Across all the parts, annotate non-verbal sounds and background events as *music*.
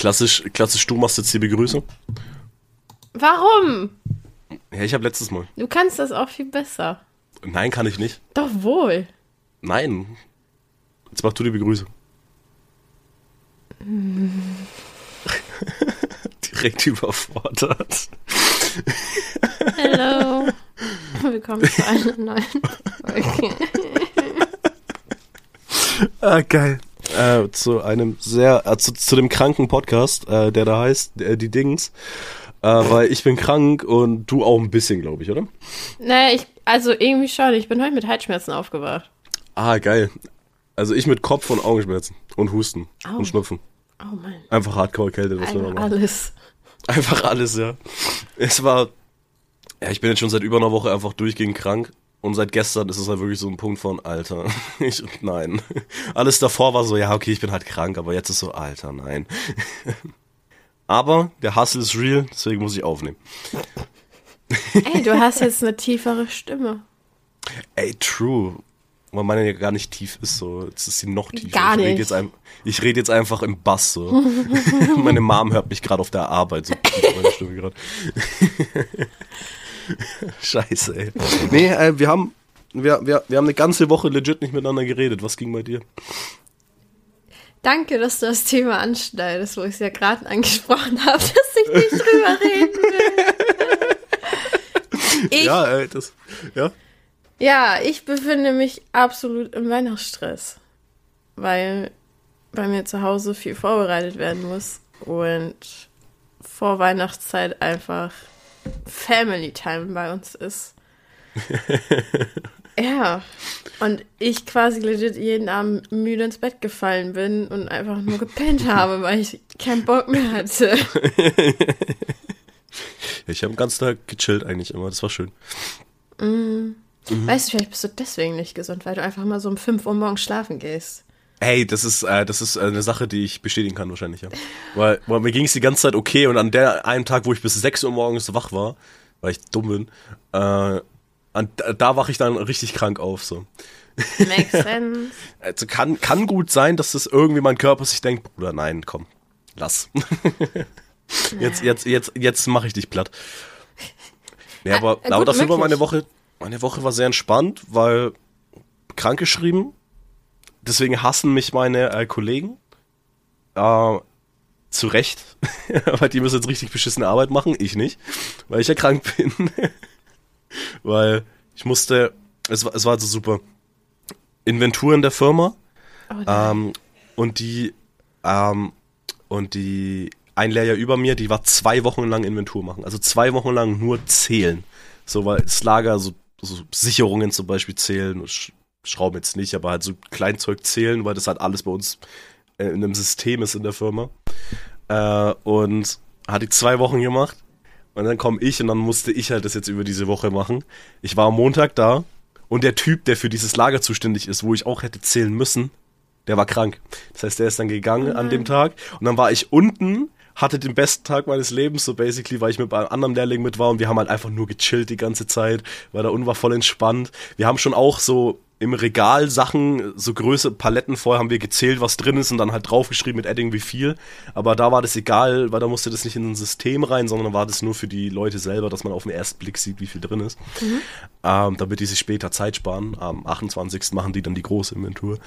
Klassisch, klassisch, du machst jetzt die Begrüßung. Warum? Ja, ich habe letztes Mal. Du kannst das auch viel besser. Nein, kann ich nicht. Doch wohl. Nein. Jetzt mach du die Begrüßung. *laughs* Direkt überfordert. Hallo. *laughs* Willkommen zu einer neuen *laughs* Folge. Ah, geil. Äh, zu einem sehr, äh, zu, zu dem kranken Podcast, äh, der da heißt, äh, die Dings. Äh, weil ich bin krank und du auch ein bisschen, glaube ich, oder? Naja, ich, also irgendwie schon. Ich bin heute mit Halsschmerzen aufgewacht. Ah, geil. Also ich mit Kopf- und Augenschmerzen und Husten Au. und Schnupfen. Oh Mann. Einfach Hardcore-Kälte, das wir Einfach machen. alles. Einfach alles, ja. Es war, ja, ich bin jetzt schon seit über einer Woche einfach durchgehend krank. Und seit gestern ist es halt wirklich so ein Punkt von, Alter, *laughs* ich, nein. Alles davor war so, ja, okay, ich bin halt krank, aber jetzt ist so, Alter, nein. *laughs* Aber der Hustle ist real, deswegen muss ich aufnehmen. Ey, du hast jetzt eine tiefere Stimme. Ey, true. Weil meine ja gar nicht tief ist, so. Jetzt ist sie noch tiefer. Gar ich red nicht. Jetzt ein, ich rede jetzt einfach im Bass, so. *laughs* meine Mom hört mich gerade auf der Arbeit, so meine Stimme gerade. *laughs* Scheiße, ey. Nee, äh, wir haben, wir, wir, wir haben eine ganze Woche legit nicht miteinander geredet. Was ging bei dir? Danke, dass du das Thema anschneidest, wo ich es ja gerade angesprochen *laughs* habe, dass ich nicht drüber reden will. *laughs* Ich, ja. Ja, ey, das, ja. ich befinde mich absolut im Weihnachtsstress, weil bei mir zu Hause viel vorbereitet werden muss und vor Weihnachtszeit einfach Family Time bei uns ist. *laughs* ja, und ich quasi legit jeden Abend müde ins Bett gefallen bin und einfach nur gepennt habe, weil ich keinen Bock mehr hatte. *laughs* Ich habe den ganzen Tag gechillt eigentlich immer, das war schön. Weißt du, vielleicht bist du deswegen nicht gesund, weil du einfach mal so um 5 Uhr morgens schlafen gehst. Ey, das ist, äh, das ist äh, eine Sache, die ich bestätigen kann wahrscheinlich, ja. Weil, weil mir ging es die ganze Zeit okay und an der einen Tag, wo ich bis 6 Uhr morgens wach war, weil ich dumm bin, äh, an, da, da wache ich dann richtig krank auf, so. Makes *laughs* sense. Also kann, kann gut sein, dass das irgendwie mein Körper sich denkt, Bruder, nein, komm, lass. *laughs* jetzt, jetzt, jetzt, jetzt mache ich dich platt. Ja, aber, Ah, aber dafür war möglich. meine Woche, meine Woche war sehr entspannt, weil krankgeschrieben. Deswegen hassen mich meine äh, Kollegen. Äh, zu Recht. *laughs* weil die müssen jetzt richtig beschissene Arbeit machen. Ich nicht. Weil ich ja krank bin. *laughs* weil ich musste, es war, es war also super. Inventur in der Firma. Oh. Ähm, und die, ähm, und die ein Lehrjahr über mir, die war zwei Wochen lang Inventur machen. Also zwei Wochen lang nur zählen. So, weil das Lager, so, so Sicherungen zum Beispiel zählen, Sch Schrauben jetzt nicht, aber halt so Kleinzeug zählen, weil das halt alles bei uns äh, in einem System ist in der Firma. Äh, und hat die zwei Wochen gemacht. Und dann komme ich und dann musste ich halt das jetzt über diese Woche machen. Ich war am Montag da und der Typ, der für dieses Lager zuständig ist, wo ich auch hätte zählen müssen, der war krank. Das heißt, der ist dann gegangen an dem Tag und dann war ich unten, hatte den besten Tag meines Lebens, so basically, weil ich mit einem anderen Lehrling mit war und wir haben halt einfach nur gechillt die ganze Zeit, weil da unten war voll entspannt. Wir haben schon auch so im Regal Sachen, so Größe, Paletten voll, haben wir gezählt, was drin ist und dann halt draufgeschrieben mit Adding wie viel. Aber da war das egal, weil da musste das nicht in ein System rein, sondern war das nur für die Leute selber, dass man auf den ersten Blick sieht, wie viel drin ist. Ähm, damit die sich später Zeit sparen. Am 28. machen die dann die große Inventur.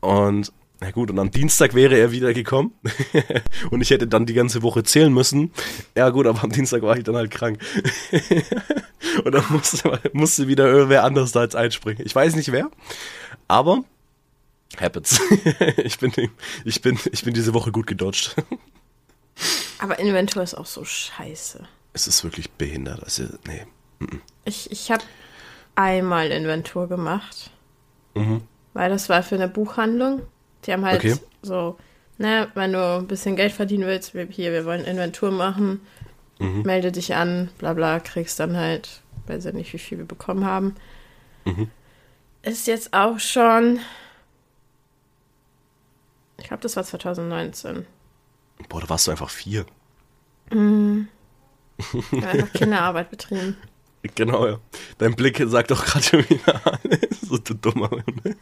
Und na gut, und am Dienstag wäre er wieder gekommen. *laughs* und ich hätte dann die ganze Woche zählen müssen. Ja gut, aber am Dienstag war ich dann halt krank. *laughs* und dann musste, musste wieder irgendwer anderes da jetzt einspringen. Ich weiß nicht wer, aber happens. *laughs* ich, bin, ich, bin, ich bin diese Woche gut gedodged. Aber Inventur ist auch so scheiße. es ist wirklich behindert. Also, nee. Ich, ich habe einmal Inventur gemacht, weil das war für eine Buchhandlung. Die haben halt Okay. so, ne, wenn du ein bisschen Geld verdienen willst, wir- hier, wir wollen Inventur machen, melde dich an, bla bla, kriegst dann halt, weiß ja nicht, wie viel wir bekommen haben. Ist jetzt auch schon, ich glaube, das war 2019. Boah, da warst du einfach vier. *laughs* Ich habe einfach Kinderarbeit betrieben. Genau, ja. Dein Blick sagt doch gerade schon wieder alles. So du dummer. Ne?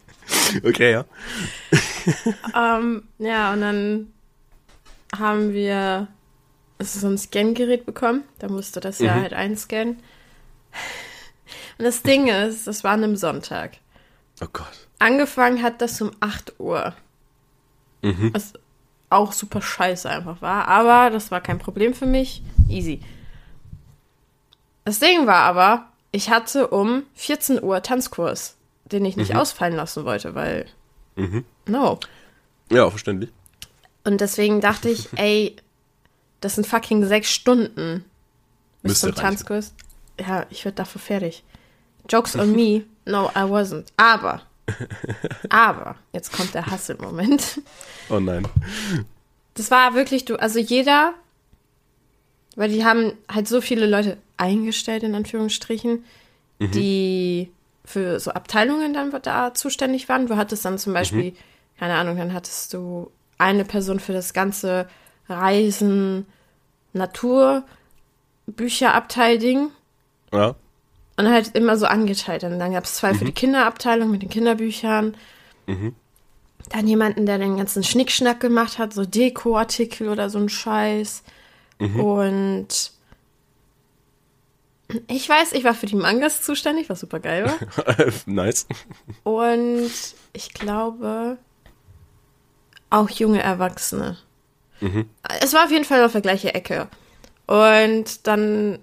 Okay, ja. Ähm, ja, und dann haben wir so ein Scan-Gerät bekommen. Da musste das ja Mhm. halt einscannen. Und das Ding ist, das war an einem Sonntag. Oh Gott. Angefangen hat das um 8 Uhr. Mhm. Was auch super scheiße einfach war. Aber das war kein Problem für mich. Easy. Das Ding war aber, ich hatte um 14 Uhr Tanzkurs, den ich nicht ausfallen lassen wollte, weil. Mhm. No. Ja, verständlich. Und deswegen dachte ich, *laughs* ey, das sind fucking sechs Stunden bis Müsste zum reichen. Tanzkurs. Ja, ich werde dafür fertig. Jokes on me. No, I wasn't. Aber, *laughs* aber, jetzt kommt der Hass im Moment. Oh nein. Das war wirklich, du, also jeder, weil die haben halt so viele Leute eingestellt, in Anführungsstrichen, die für so Abteilungen dann da zuständig waren. Du hattest dann zum Beispiel, keine Ahnung, dann hattest du eine Person für das ganze Reisen, Natur, Bücherabteil-Ding. Ja. Und halt immer so angeteilt. Und dann gab es zwei für die Kinderabteilung mit den Kinderbüchern. Dann jemanden, der den ganzen Schnickschnack gemacht hat, so Dekoartikel oder so ein Scheiß. Und ich weiß, ich war für die Mangas zuständig, was super geil war. *laughs* nice. Und ich glaube auch junge Erwachsene. Es war auf jeden Fall auf der gleichen Ecke. Und dann,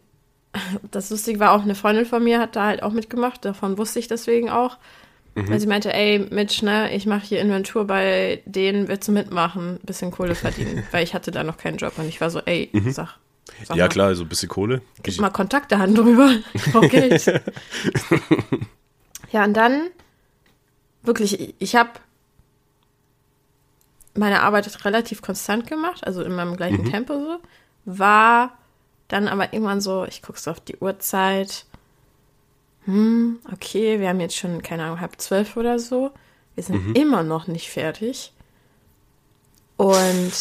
das Lustige war auch, eine Freundin von mir hat da halt auch mitgemacht, davon wusste ich deswegen auch. Weil sie meinte, ey, Mitch, ne, ich mache hier Inventur bei denen, willst du mitmachen, bisschen Kohle verdienen. *laughs* Weil ich hatte da noch keinen Job und ich war so, ey, sag, sag Ja, mal, klar, so ein bisschen Kohle. Gib mal Kontakte Hand drüber. Ich *laughs* brauch Geld. *laughs* ja, und dann wirklich, ich habe meine Arbeit relativ konstant gemacht, also in meinem gleichen Tempo so. War dann aber irgendwann so, ich gucke so auf die Uhrzeit. Hm, okay, wir haben jetzt schon, keine Ahnung, halb zwölf oder so. Wir sind immer noch nicht fertig. Und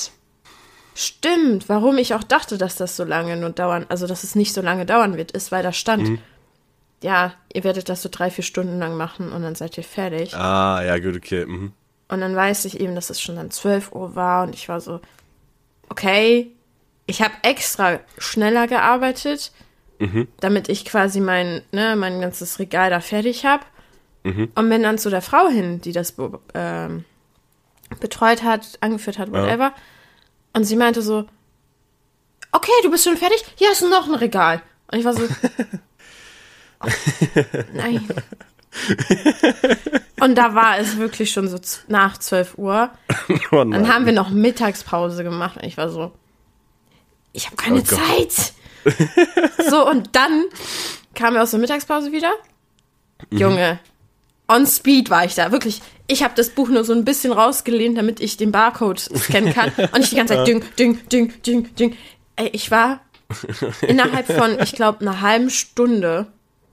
stimmt, warum ich auch dachte, dass das so lange nur dauern, also dass es nicht so lange dauern wird, ist, weil da stand, ja, ihr werdet das so drei, vier Stunden lang machen und dann seid ihr fertig. Ah, ja, gut, okay. Mhm. Und dann weiß ich eben, dass es schon dann 12 Uhr war und ich war so, okay, ich habe extra schneller gearbeitet, damit ich quasi mein, ne, mein ganzes Regal da fertig habe. Und bin dann zu der Frau hin, die das ähm, betreut hat, angeführt hat, whatever. Und sie meinte so, okay, du bist schon fertig? Hier ist noch ein Regal. Und ich war so, *laughs* oh, nein. Und da war es wirklich schon so nach 12 Uhr. *laughs* Oh. Dann haben wir noch Mittagspause gemacht und ich war so, ich habe keine Oh. Zeit. *laughs* so, und dann kamen wir aus der Mittagspause wieder. Mhm. Junge, on speed war ich da. Wirklich, ich habe das Buch nur so ein bisschen rausgelehnt, damit ich den Barcode scannen kann. *laughs* Und ich die ganze Zeit ding, ding, ding, ding, ding. Ey, ich war *laughs* innerhalb von, ich glaube, einer halben Stunde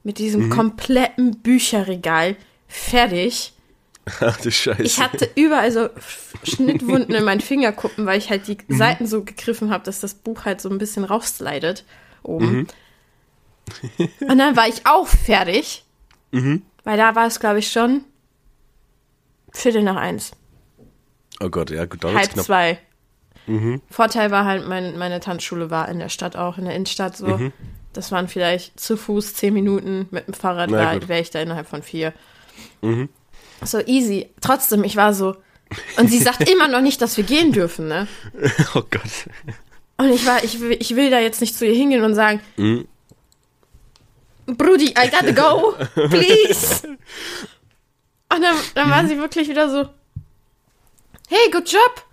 mit Mhm. diesem kompletten Bücherregal fertig. Ach du Scheiße. Ich hatte überall so Schnittwunden in meinen Fingerkuppen, weil ich halt die Seiten so gegriffen habe, dass das Buch halt so ein bisschen rausslidet oben. *laughs* Und dann war ich auch fertig, weil da war es, glaube ich, schon Viertel nach eins, oh Gott, ja, gut, da halb knapp. zwei. Vorteil war halt, mein, meine Tanzschule war in der Stadt auch, in der Innenstadt so. Das waren vielleicht zu Fuß zehn Minuten, mit dem Fahrrad gut. wäre ich da innerhalb von vier. So easy. Trotzdem, ich war so. Und sie sagt *laughs* immer noch nicht, dass wir gehen dürfen, ne? Oh Gott. Und ich war, ich will, ich will da jetzt nicht zu ihr hingehen und sagen, Mhm. Brudi, I gotta go, *laughs* please. Und dann, dann war sie wirklich wieder so, hey, good job.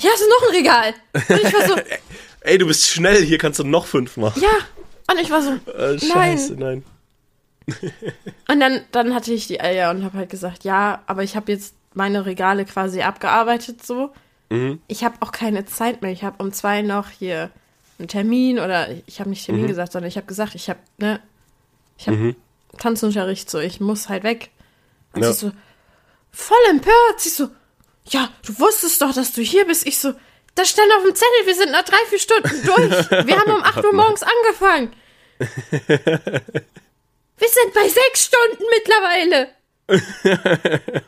Hier hast du noch ein Regal. Und ich war so, *laughs* Ey, du bist schnell, hier kannst du noch fünf machen. ja. Und ich war so, Äh, Scheiße, nein. Und dann, dann hatte ich die Eier und habe halt gesagt, ja, aber ich habe jetzt meine Regale quasi abgearbeitet so. Mhm. Ich habe auch keine Zeit mehr. Ich habe um zwei noch hier einen Termin oder ich habe nicht Termin Mhm. gesagt, sondern ich habe gesagt, ich habe ne, ich habe Tanzunterricht so, ich muss halt weg. Und Ja. sie so voll empört. Sie so, ja, du wusstest doch, dass du hier bist. Ich so, das stand auf dem Zettel. Wir sind nach drei vier Stunden durch. Wir haben um 8 Uhr *laughs* morgens angefangen. *laughs* Wir sind bei sechs Stunden mittlerweile. *laughs*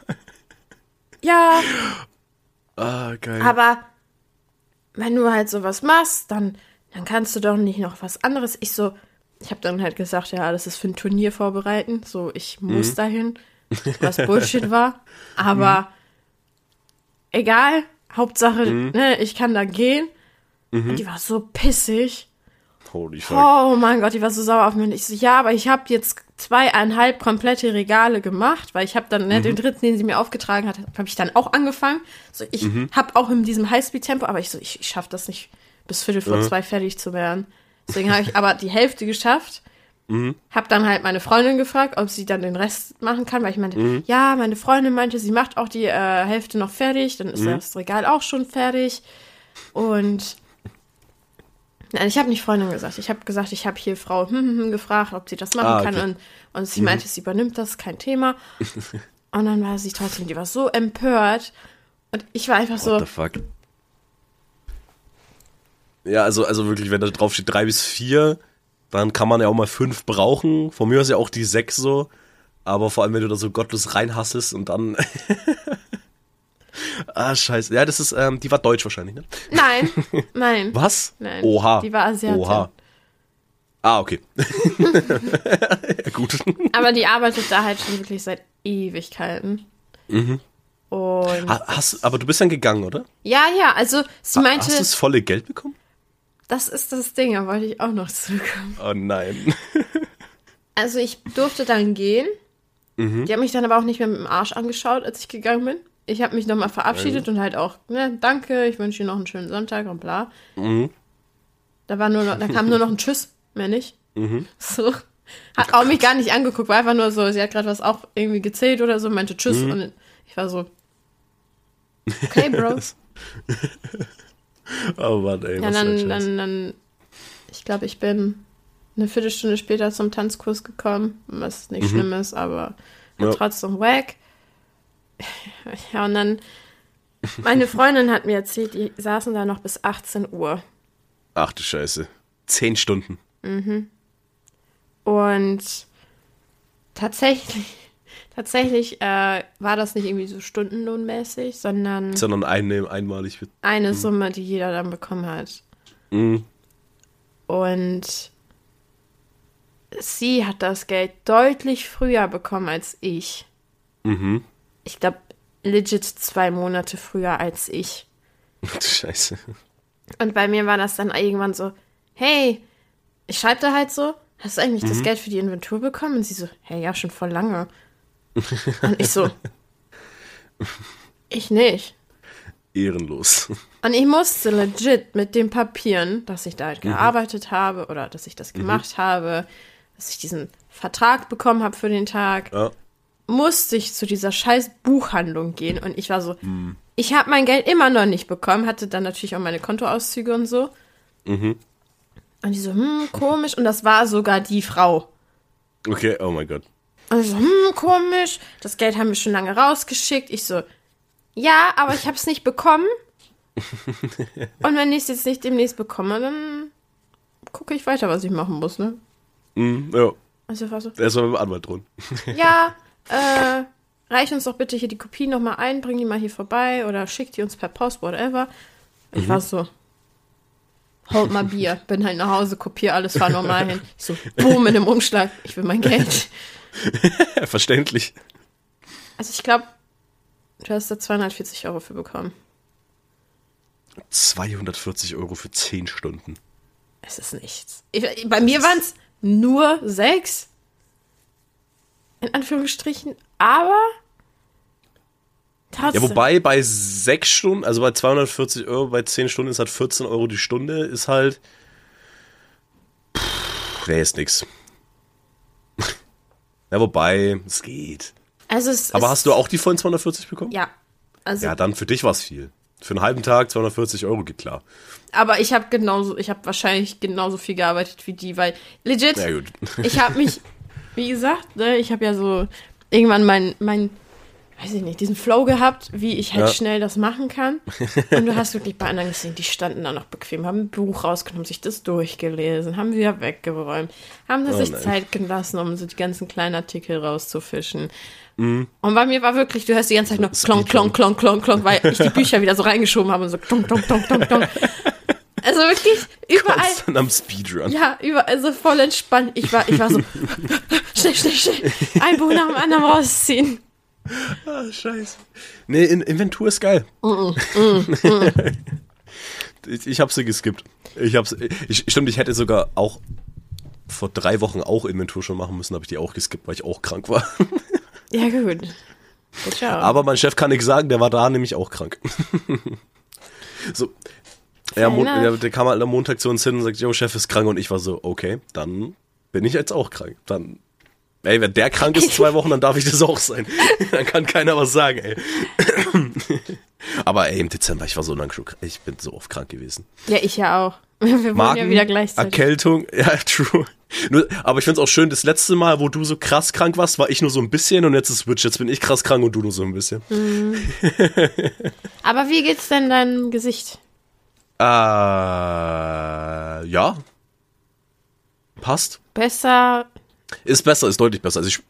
ja, Ah, geil. aber wenn du halt sowas machst, dann, dann kannst du doch nicht noch was anderes. Ich so, ich habe dann halt gesagt, ja, das ist für ein Turnier vorbereiten. So, ich muss dahin, *laughs* was Bullshit war. Aber egal, Hauptsache, ne, ich kann da gehen. Und die war so pissig. Holy fuck. Oh mein Gott, die war so sauer auf mich. Ich so, ja, aber ich habe jetzt zweieinhalb komplette Regale gemacht, weil ich habe dann, ne, den dritten, den sie mir aufgetragen hat, habe ich dann auch angefangen. So, ich habe auch in diesem Highspeed-Tempo, aber ich so, ich, ich schaffe das nicht, bis Viertel vor zwei fertig zu werden. Deswegen habe ich aber die Hälfte geschafft. Hab dann halt meine Freundin gefragt, ob sie dann den Rest machen kann, weil ich meinte, ja, meine Freundin meinte, sie macht auch die äh, Hälfte noch fertig, dann ist das Regal auch schon fertig. Und Nein, ich habe nicht Freundin gesagt. Ich habe gesagt, ich habe hier Frau hm, hm, hm, gefragt, ob sie das machen Ah, okay. kann. Und, und sie meinte, sie übernimmt das, kein Thema. *laughs* Und dann war sie trotzdem, die war so empört. Und ich war einfach so, What the fuck? Ja, also, also wirklich, wenn da drauf steht drei bis vier, dann kann man ja auch mal fünf brauchen. Von mir aus ja auch die sechs so. Aber vor allem, wenn du da so gottlos reinhassest und dann. *laughs* ah, scheiße. Ja, das ist, ähm, die war deutsch wahrscheinlich, ne? nein, *laughs* nein. Was? Nein, Oha. die war Asiatin. Oha. Ah, okay. *laughs* ja, gut. Aber die arbeitet da halt schon wirklich seit Ewigkeiten. Und Ha- Hast, aber du bist dann gegangen, oder? ja, ja, also sie meinte, Hast du das volle Geld bekommen? das ist das Ding, da wollte ich auch noch zurückkommen. Oh nein. *laughs* Also ich durfte dann gehen. Mhm. Die haben mich dann aber auch nicht mehr mit dem Arsch angeschaut, als ich gegangen bin. Ich habe mich nochmal verabschiedet und halt auch, ne, danke, ich wünsche Ihnen noch einen schönen Sonntag und bla. Mhm. Da war nur noch, da kam nur noch ein Tschüss, mehr nicht. Mhm. So. Hat auch mich gar nicht angeguckt, war einfach nur so, sie hat gerade was auch irgendwie gezählt oder so, meinte Tschüss Mhm. und ich war so, okay, Bro. *laughs* Oh Mann, ey. Ja, was ein dann, dann, dann, ich glaube, ich bin eine Viertelstunde später zum Tanzkurs gekommen, was nicht schlimm ist, aber Mhm. Ja. trotzdem wack. *laughs* Ja, und dann, meine Freundin hat mir erzählt, die saßen da noch bis 18 Uhr. Ach du Scheiße. Zehn Stunden. Und tatsächlich, tatsächlich äh, war das nicht irgendwie so stundenlohnmäßig, sondern Sondern eine, einmalig. wird- eine Summe, die jeder dann bekommen hat. Mhm. Und sie hat das Geld deutlich früher bekommen als ich. Mhm. Ich glaube, legit zwei Monate früher als ich. Du Scheiße. Und bei mir war das dann irgendwann so, hey, ich schreibe da halt so, hast du eigentlich das Geld für die Inventur bekommen? Und sie so, hey, ja, schon voll lange. Und ich so, ich nicht. Ehrenlos. Und ich musste legit mit den Papieren, dass ich da halt gearbeitet habe oder dass ich das gemacht habe, dass ich diesen Vertrag bekommen habe für den Tag, Ja. Musste ich zu dieser scheiß Buchhandlung gehen und ich war so, ich habe mein Geld immer noch nicht bekommen, hatte dann natürlich auch meine Kontoauszüge und so. Und die so, hm, komisch. Und das war sogar die Frau. Okay, oh mein Gott. Und ich so, hm, komisch. Das Geld haben wir schon lange rausgeschickt. Ich so, ja, aber ich habe es nicht bekommen. *laughs* Und wenn ich es jetzt nicht demnächst bekomme, dann gucke ich weiter, was ich machen muss, ne? Mhm, ja. Also war so, Erstmal mit dem Anwalt drohen. ja, *laughs* äh, reich uns doch bitte hier die Kopie nochmal ein, bring die mal hier vorbei oder schick die uns per Post, whatever. Ich war so, hold mal Bier, *laughs* bin halt nach Hause, kopiere alles, fahr normal hin. Ich so, boom, in dem Umschlag, ich will mein Geld. *laughs* Verständlich. Also ich glaube, du hast da 240 Euro für bekommen. 240 Euro für 10 Stunden. Es ist nichts. Ich, bei mir waren es nur sechs. In Anführungsstrichen, aber trotzdem. Ja, wobei bei 6 Stunden, also bei 240 Euro, bei 10 Stunden ist halt 14 Euro die Stunde, ist halt. Pff, nee, ist nix. *laughs* Ja, wobei, es geht. also es Aber hast du auch die vollen 240 bekommen? Ja. Also, Ja, dann für dich war es viel. Für einen halben Tag 240 Euro geht klar. aber ich habe genauso, ich habe wahrscheinlich genauso viel gearbeitet wie die, weil legit, ich habe mich, *laughs* wie gesagt, ne, ich habe ja so irgendwann mein, mein, weiß ich nicht, diesen Flow gehabt, wie ich halt Ja. schnell das machen kann. *laughs* Und du hast wirklich bei anderen gesehen, die standen da noch bequem, haben ein Buch rausgenommen, sich das durchgelesen, haben wieder weggeräumt, haben Oh sich nein. Zeit gelassen, um so die ganzen kleinen Artikel rauszufischen. Mhm. Und bei mir war wirklich, du hörst die ganze Zeit nur klonk, klonk, klonk, klonk, klonk, weil ich die *laughs* Bücher wieder so reingeschoben habe und so klonk, klonk, klonk, klonk, klonk. Also wirklich überall. Konstant am Speedrun. Ja, überall so voll entspannt. Ich war, ich war so, *laughs* schnell, schnell, schnell. Ein Buch nach dem anderen rausziehen. Ah, scheiße. Nee, in Inventur ist geil. *laughs* ich, ich hab sie geskippt. Ich hab's, ich, stimmt, ich hätte sogar auch vor drei Wochen auch Inventur schon machen müssen, habe ich die auch geskippt, weil ich auch krank war. *laughs* Ja, gut. Gut, ciao. Aber mein Chef kann nichts sagen, der war da nämlich auch krank. so. Ja, ja, der kam halt am Montag zu uns hin und sagt, jo, Chef ist krank und ich war so, okay, dann bin ich jetzt auch krank. Dann, ey, wenn der krank ist zwei Wochen, dann darf ich das auch sein. *laughs* dann kann keiner was sagen, ey. *clears throat* Aber ey, im Dezember, ich war so lang schon, krank. ich bin so oft krank gewesen. ja, ich ja auch. *laughs* Wir Magen, ja wieder gleichzeitig. Erkältung, *laughs* ja, true. Nur, aber ich find's auch schön, das letzte Mal, wo du so krass krank warst, war ich nur so ein bisschen und jetzt ist Switch. Jetzt bin ich krass krank und du nur so ein bisschen. Aber wie geht's denn deinem Gesicht? Äh, ja. Passt. Besser. Ist besser, ist deutlich besser. Also ich,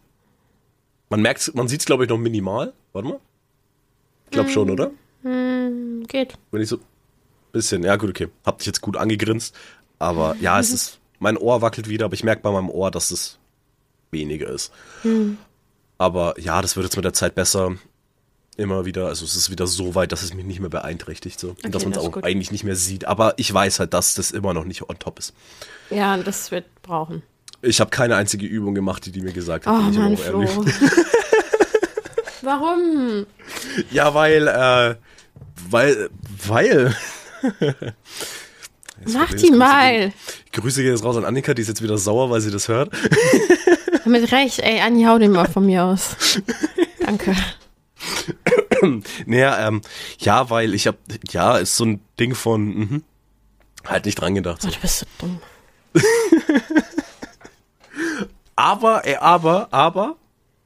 man merkt, man sieht's glaube ich noch minimal. Warte mal. Ich glaube schon, oder? Hm, geht. Wenn ich so bisschen, ja gut, okay. Hab dich jetzt gut angegrinst, aber ja, es *laughs* ist mein Ohr wackelt wieder, aber ich merke bei meinem Ohr, dass es weniger ist. Aber ja, das wird jetzt mit der Zeit besser. Immer wieder, also es ist wieder so weit, dass es mich nicht mehr beeinträchtigt, so. und dass man es auch gut. eigentlich nicht mehr sieht. Aber ich weiß halt, dass das immer noch nicht on top ist. Ja, das wird brauchen. Ich habe keine einzige Übung gemacht, die die mir gesagt hat. Oh Mann. Flo. *laughs* *laughs* Warum? Ja, weil, äh, weil, weil. *laughs* Mach die mal. Grüße gehen jetzt raus an Annika, die ist jetzt wieder sauer, weil sie das hört. Mit Recht, ey, Anni, hau den mal von mir aus. Danke. *coughs* Naja, ähm, ja, weil ich hab, ja, ist so ein Ding von, mhm, halt nicht dran gedacht. Oh, So. du bist so dumm. *laughs* Aber, ey, aber, aber,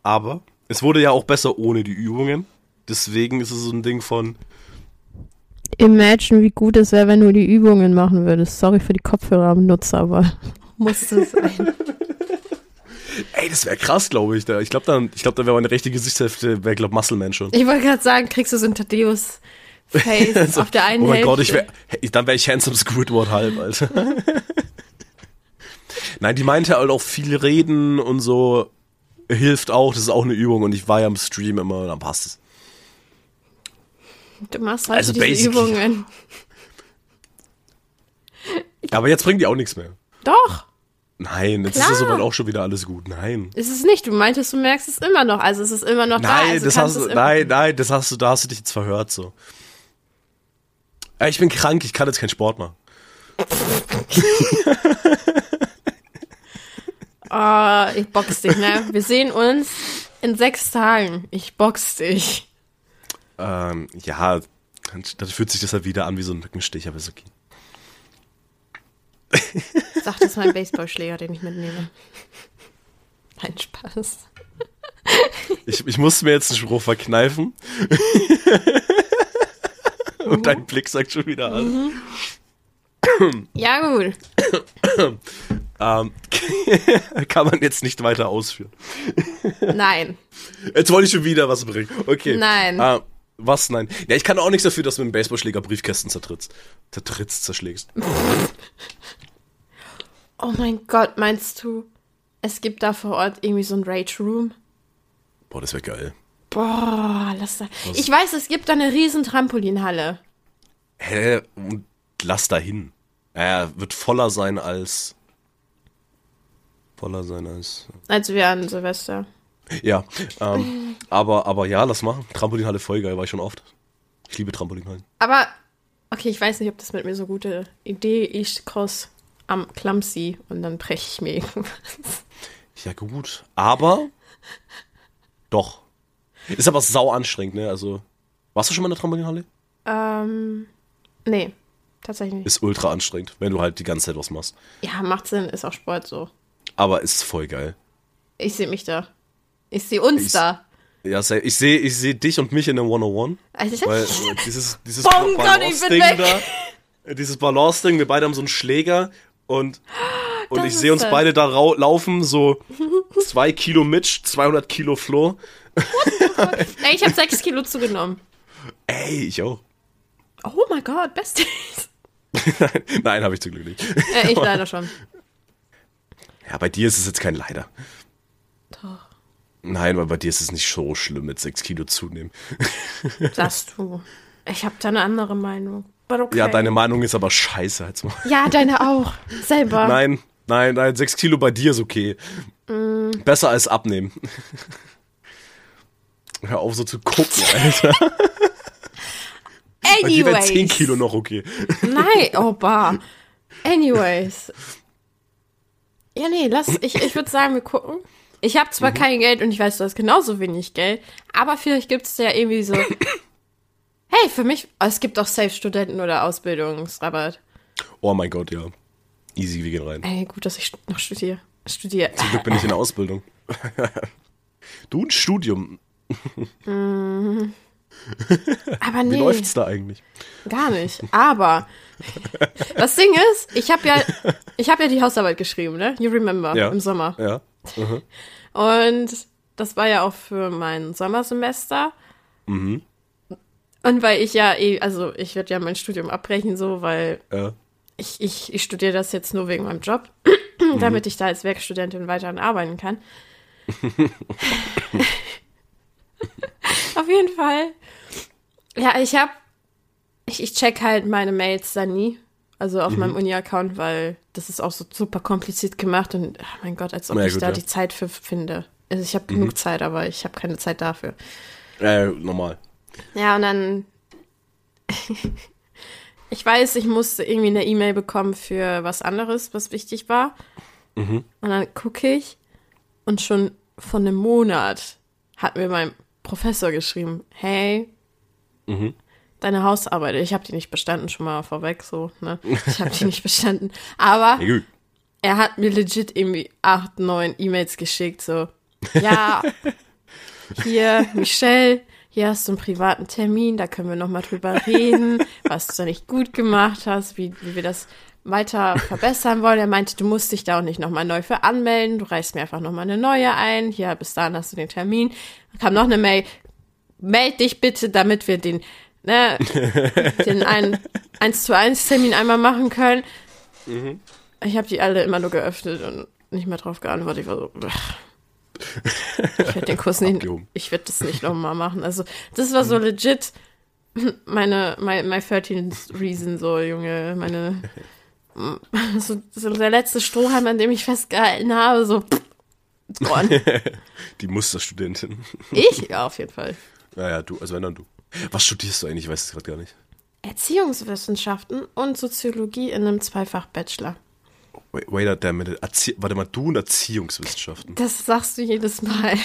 aber, es wurde ja auch besser ohne die Übungen. Deswegen ist es so ein Ding von, Imagine, wie gut es wäre, wenn du die Übungen machen würdest. Sorry für die Kopfhörerbenutzer, aber musste sein. *laughs* ey, das wäre krass, glaube ich. Da. Ich glaube, dann, ich glaube, da wäre meine rechte Gesichtshälfte, wäre, glaube Muscle Man schon. Ich wollte gerade sagen, kriegst du so ein Thaddeus-Face *laughs* auf der einen oh mein Hälfte. Gott, ich wär, dann wäre ich handsome Squidward halb, Alter. *laughs* Nein, die meinte halt auch viel reden und so hilft auch. Das ist auch eine Übung und ich war ja im Stream immer, dann passt es. Du machst halt Also diese Übungen. *laughs* Aber jetzt bringt die auch nichts mehr. Doch, Nein, jetzt Klar. ist ja soweit auch schon wieder alles gut. Nein. ist es nicht. Du meintest, du merkst es immer noch. Also es ist immer noch da. Nein, Also das hast du, nein, nein, das hast du, da hast du dich jetzt verhört so. Äh, Ich bin krank, ich kann jetzt keinen Sport machen. *laughs* Oh, ich box dich, ne? Wir sehen uns in sechs Tagen. Ich box dich. Ähm, ja, dann, dann fühlt sich das halt wieder an wie so ein Mückenstich, aber ist okay. Sag, das ist mein Baseballschläger, den ich mitnehme. Nein, Spaß. Ich, ich musste mir jetzt einen Spruch verkneifen. Und dein Blick sagt schon wieder an. Ja, gut. Ähm, *laughs* kann man jetzt nicht weiter ausführen. Nein. Jetzt wollte ich schon wieder was bringen. Okay. Nein. Ah, was? Nein. Ja, ich kann auch nichts dafür, dass du mit dem Baseballschläger Briefkästen zertrittst. Zertrittst, zerschlägst. *laughs* Oh mein Gott, meinst du, es gibt da vor Ort irgendwie so ein Rage Room? Boah, das wäre geil. Boah, lass da. Ich weiß, es gibt da eine riesen Trampolinhalle. Hä? Und lass da hin. Er wird voller sein als. Voller sein als. Als wir an Silvester. Ja. Ähm, aber, aber ja, lass machen. Trampolinhalle voll geil, war ich schon oft. Ich liebe Trampolinhallen. Aber, okay, ich weiß nicht, ob das mit mir so gute Idee ist. Cross am Clumsy und dann breche ich mir irgendwas. Ja, gut. Aber. Doch. Ist aber sau anstrengend, ne? Also. Warst du schon mal in der Trampolinhalle? Ähm, nee, tatsächlich nicht. Ist ultra anstrengend, wenn du halt die ganze Zeit was machst. Ja, macht Sinn, ist auch Sport so. Aber ist voll geil. Ich sehe mich da. Ich sehe uns Ich- da. Ja, ich sehe ich seh dich und mich in einem 101. Also, Weil äh, dieses, dieses Bon Gott, ich bin Balance-Ding weg. da, äh, dieses Balance-Ding, wir beide haben so einen Schläger und, und Das ich sehe uns das. beide da laufen, so zwei Kilo Mitch, 200 Kilo Flo. ey, ich habe sechs Kilo zugenommen. Ey, ich auch. Oh mein Gott, Besties. *laughs* nein, nein habe ich zum Glück nicht. Äh, ich leider schon. Ja, bei dir ist es jetzt kein Leider. Doch. Nein, weil bei dir ist es nicht so schlimm mit 6 Kilo zunehmen. Sagst du. Ich habe da eine andere Meinung. Okay. Ja, deine Meinung ist aber scheiße als mal. Ja, deine auch. *laughs* Selber. Nein, nein, nein, 6 Kilo bei dir ist okay. Mm. Besser als abnehmen. *laughs* Hör auf so zu gucken, Alter. Bei dir wäre 10 Anyways. Kilo noch okay. Nein, *laughs* Opa. Anyways. Ja, nee, lass, ich, ich würde sagen, wir gucken. Ich habe zwar kein Geld und ich weiß, du hast genauso wenig Geld, aber vielleicht gibt es ja irgendwie so. *coughs* hey, für mich, es gibt auch Safe-Studenten oder Ausbildungsrabatt. Oh mein Gott, ja. Easy, wir gehen rein. Ey, gut, dass ich noch studiere. Studiere. Zum Glück bin ich in der Ausbildung. *laughs* du ein Studium. Aber Wie nee, läuft's da eigentlich? gar nicht. Aber *laughs* das Ding ist, ich habe ja, ich habe ja die Hausarbeit geschrieben, ne? You remember Ja. im Sommer. Ja. Und das war ja auch für mein Sommersemester. Mhm. Und weil ich ja eh, also ich werde ja mein Studium abbrechen, so, weil Ja. ich, ich, ich studiere das jetzt nur wegen meinem Job, Mhm. damit ich da als Werkstudentin weiterhin arbeiten kann. *laughs* Auf jeden Fall. Ja, ich habe, ich, ich check halt meine Mails dann nie. Also auf Mhm. meinem Uni-Account, weil das ist auch so super kompliziert gemacht und, ach mein Gott, als ob Na ich gut, da ja. Mhm. die Zeit für finde. Also ich habe genug Zeit, aber ich habe keine Zeit dafür. Äh, normal. Ja, und dann. *laughs* ich weiß, ich musste irgendwie eine E-Mail bekommen für was anderes, was wichtig war. Und dann gucke ich und schon von einem Monat hat mir mein Professor geschrieben: Hey, deine Hausarbeit, ich habe die nicht bestanden, schon mal vorweg so, ne? *laughs* Ich habe die nicht bestanden. Aber er hat mir legit irgendwie acht, neun E-Mails geschickt, so, ja, *laughs* hier, Michelle, hier hast du einen privaten Termin, da können wir nochmal drüber reden, *laughs* was du da nicht gut gemacht hast, wie, wie wir das weiter verbessern wollen. Er meinte, du musst dich da auch nicht nochmal neu für anmelden, du reichst mir einfach nochmal eine neue ein, hier, bis dahin hast du den Termin. Dann kam noch eine Mail, meld dich bitte, damit wir den, ne, *laughs* den einen 1 zu 1 Termin einmal machen können. Ich habe die alle immer nur geöffnet und nicht mehr drauf geantwortet. Ich war so, ugh. Ich werde den Kurs nicht, Abgehoben. ich werde das nicht nochmal machen. Also das war so legit meine, my, my 13th reason, so Junge, meine, so, so der letzte Strohhalm, an dem ich festgehalten habe, so, gone. *laughs* Die Musterstudentin. Ich? Ja, auf jeden Fall. Naja, du, also wenn dann du. Was studierst du eigentlich? Ich weiß es gerade gar nicht. Erziehungswissenschaften und Soziologie in einem Zweifach-Bachelor. Wait, wait a damn minute. Erzie warte mal, du und Erziehungswissenschaften. Das sagst du jedes Mal.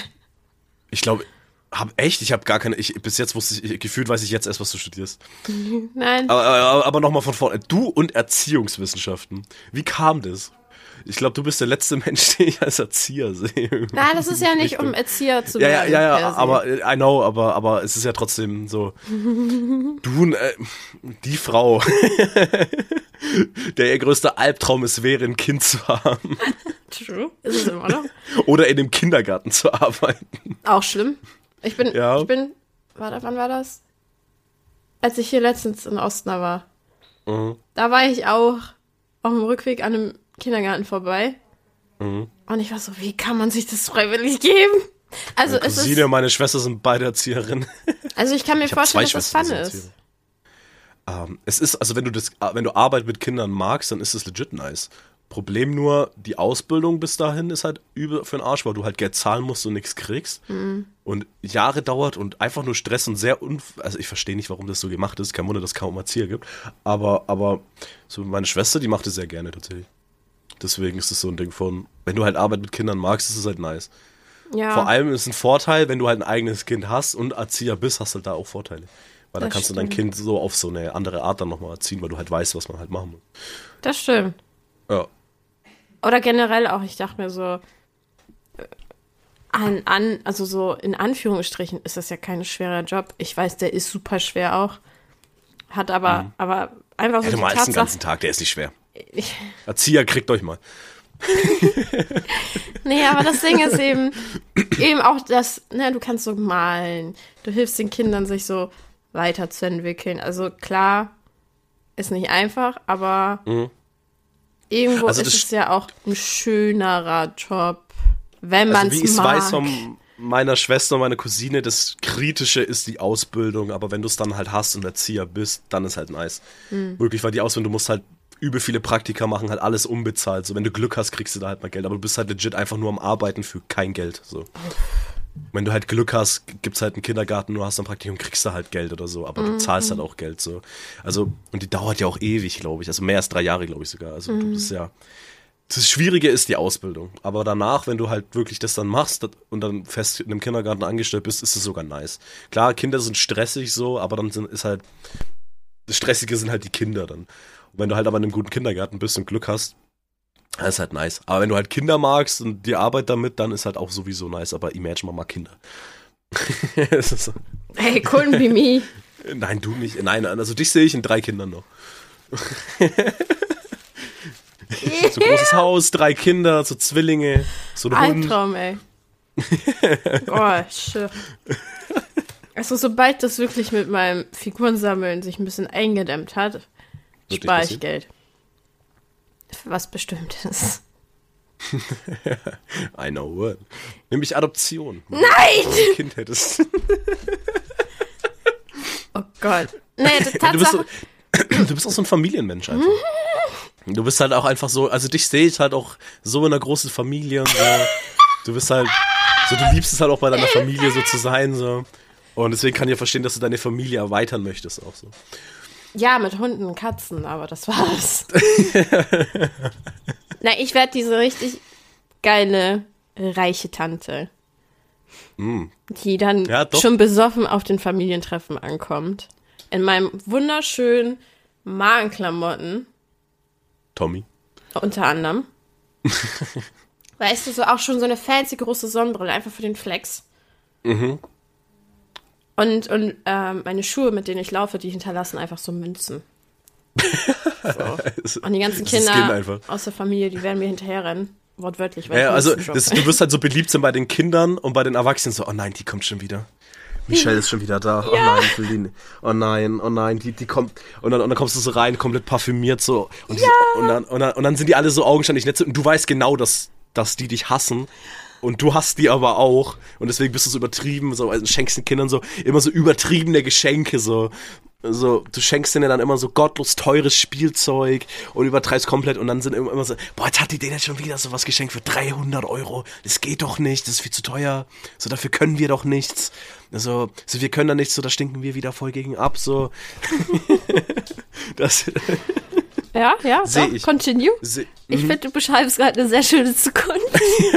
Ich glaube, hab echt, ich habe gar keine, ich, bis jetzt wusste ich, gefühlt weiß ich jetzt erst, was du studierst. *laughs* Nein. Aber, aber, aber nochmal von vorne. Du und Erziehungswissenschaften. Wie kam das? Ich glaube, du bist der letzte *laughs* Mensch, den ich als Erzieher sehe. Nein, das ist ja nicht, um Erzieher zu Ja, ja, werden. ja, per ja, se. aber äh, I know, aber, aber es ist ja trotzdem so. *laughs* Du, äh, die Frau, der ihr größter Albtraum es wäre, ein Kind zu haben *laughs* True. Ist es immer noch? oder in dem Kindergarten zu arbeiten. Auch schlimm. Ich bin, Ja. ich bin, warte, wann war das? Als ich hier letztens in Ostner war. Mhm. Da war ich auch auf dem Rückweg an einem Kindergarten vorbei. Mhm. Und ich war so, wie kann man sich das freiwillig geben? Also Meine es ist, und meine Schwester sind beide Erzieherinnen. also ich kann mir Ich vorstellen, dass das Fun sind ist. Ähm, es ist, also wenn du das, wenn du Arbeit mit Kindern magst, dann ist es legit nice. Problem nur, die Ausbildung bis dahin ist halt übel für den Arsch, weil du halt Geld zahlen musst und nichts kriegst. Und Jahre dauert und einfach nur Stress und sehr unf also ich verstehe nicht, warum das so gemacht ist. Kein Wunder, dass es kaum Erzieher gibt. Aber, aber so meine Schwester, die macht es sehr gerne tatsächlich. Deswegen ist es so ein Ding von, wenn du halt Arbeit mit Kindern magst, ist es halt nice. Ja, Vor allem ist es ein Vorteil, wenn du halt ein eigenes Kind hast und Erzieher bist, hast du halt da auch Vorteile. Weil dann Das kannst du dein stimmt. Kind so auf so eine andere Art dann nochmal erziehen, weil du halt weißt, was man halt machen muss. das stimmt. Ja. Oder generell auch, ich dachte mir so, äh, an, an, also so in Anführungsstrichen ist das ja kein schwerer Job. Ich weiß, der ist super schwer auch. Hat aber, aber einfach so Hätte die mal den ganzen Tag, der ist nicht schwer. Ich, Erzieher, kriegt euch mal. *laughs* nee, aber das Ding ist eben, eben auch das, ne, du kannst so malen, du hilfst den Kindern, sich so weiterzuentwickeln. Also klar, ist nicht einfach, aber Mhm. irgendwo Also ist es ja auch ein schönerer Job, wenn man Also es wie ich es mag. weiß von meiner Schwester und meiner Cousine, das Kritische ist die Ausbildung, aber wenn du es dann halt hast und Erzieher bist, dann ist halt nice. Hm. Wirklich, weil die Ausbildung, du musst halt übel viele Praktika machen, halt alles unbezahlt. So, wenn du Glück hast, kriegst du da halt mal Geld, aber du bist halt legit einfach nur am Arbeiten für kein Geld. So. Wenn du halt Glück hast, gibt's halt einen Kindergarten, du hast ein Praktikum, kriegst du halt Geld oder so, aber du zahlst halt auch Geld so. Also, und die dauert ja auch ewig, glaube ich. Also mehr als drei Jahre, glaube ich sogar. Also du bist ja. Das Schwierige ist die Ausbildung. Aber danach, wenn du halt wirklich das dann machst und dann fest in einem Kindergarten angestellt bist, ist es sogar nice. Klar, Kinder sind stressig so, aber dann sind, ist halt. Das Stressige sind halt die Kinder dann. Und wenn du halt aber in einem guten Kindergarten bist und Glück hast, dann ist halt nice. Aber wenn du halt Kinder magst und die Arbeit damit, dann ist halt auch sowieso nice. Aber imagine mal mal Kinder. *laughs* So- Hey, couldn't be me. *laughs* Nein, du nicht. Nein, also dich sehe ich in drei Kindern noch. *laughs* So großes Haus, drei Kinder, so Zwillinge, so ein Hund. Albtraum, ey. Oh, shit. Also, sobald das wirklich mit meinem Figurensammeln sich ein bisschen eingedämmt hat, spare ich? Geld. Für was Bestimmtes. I know what. Nämlich Adoption. Nein! Ein Kind hättest. *laughs* Oh Gott. Nee, *laughs* das Du bist, so, Tatsache. *clears throat* du bist auch so ein Familienmensch einfach. Du bist halt auch einfach so, also dich sehe ich halt auch so in einer großen Familie und so. Du bist halt, so du liebst es halt auch bei deiner Familie so zu sein, so. Und deswegen kann ich ja verstehen, dass du deine Familie erweitern möchtest auch so. Ja, mit Hunden und Katzen, aber das war's. *laughs* Na, ich werde diese richtig geile, reiche Tante. Die dann Ja, schon besoffen auf den Familientreffen ankommt. In meinem wunderschönen Magenklamotten, Tommy. unter anderem. *laughs* weißt du, so auch schon so eine fancy große Sonnenbrille, einfach für den Flex. Mhm. Und, und ähm, meine Schuhe, mit denen ich laufe, die hinterlassen einfach so Münzen. *laughs* So. Und die ganzen Kinder aus der Familie, die werden mir hinterherrennen. Wortwörtlich. weil Ja, ich also das, du wirst halt so beliebt sein bei den Kindern und bei den Erwachsenen so, oh nein, die kommt schon wieder. Michelle ist schon wieder da. Oh nein, ich will die nicht. Oh nein, oh nein, die, die kommt. Und dann, und dann kommst du so rein, komplett parfümiert so. Und, die, und, dann, und, dann, und dann sind die alle so augenscheinlich nett. so- Und du weißt genau, dass, dass die dich hassen. Und du hast die aber auch. Und deswegen bist du so übertrieben, so, also schenkst den Kindern so immer so übertriebene Geschenke, so. So, du schenkst denen dann immer so gottlos teures Spielzeug und übertreibst komplett und dann sind immer, immer so, boah, jetzt hat die denen schon wieder sowas geschenkt für 300 Euro. Das geht doch nicht, das ist viel zu teuer. So, dafür können wir doch nichts. Also, so, wir können da nichts, so, da stinken wir wieder voll gegen ab, so. *laughs* das, Ja, ja, Seh doch, ich. continue. se- Ich finde, du beschreibst gerade eine sehr schöne Zukunft.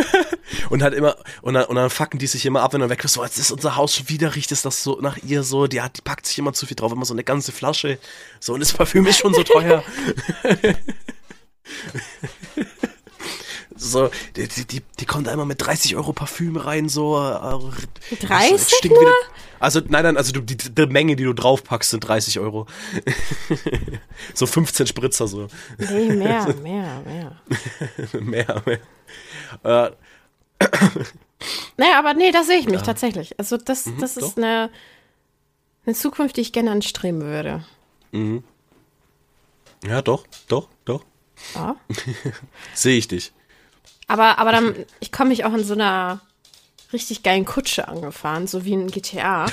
*laughs* Und halt immer, und dann, und dann fucken die sich immer ab, wenn du weg bist, so, jetzt ist unser Haus schon wieder, riecht es das so nach ihr so, die hat, die packt sich immer zu viel drauf, immer so eine ganze Flasche, so, und das Parfüm ist schon so teuer. *laughs* so, die, die, die, kommt da immer mit 30 Euro Parfüm rein, so, äh, 30 es stinkt wieder- Also, nein, nein, also du, die, die Menge, die du draufpackst, sind 30 Euro. *laughs* so 15 Spritzer, so. Nee, mehr, *laughs* mehr, mehr. *laughs* mehr, mehr. Äh, *coughs* Naja, aber nee, da sehe ich mich tatsächlich. Also das, das doch. ist eine, eine Zukunft, die ich gerne anstreben würde. ja, doch, doch, doch. Ja. Sehe ich dich. Aber, aber dann, ich komme mich auch in so einer richtig geilen Kutsche angefahren, so wie ein GTA.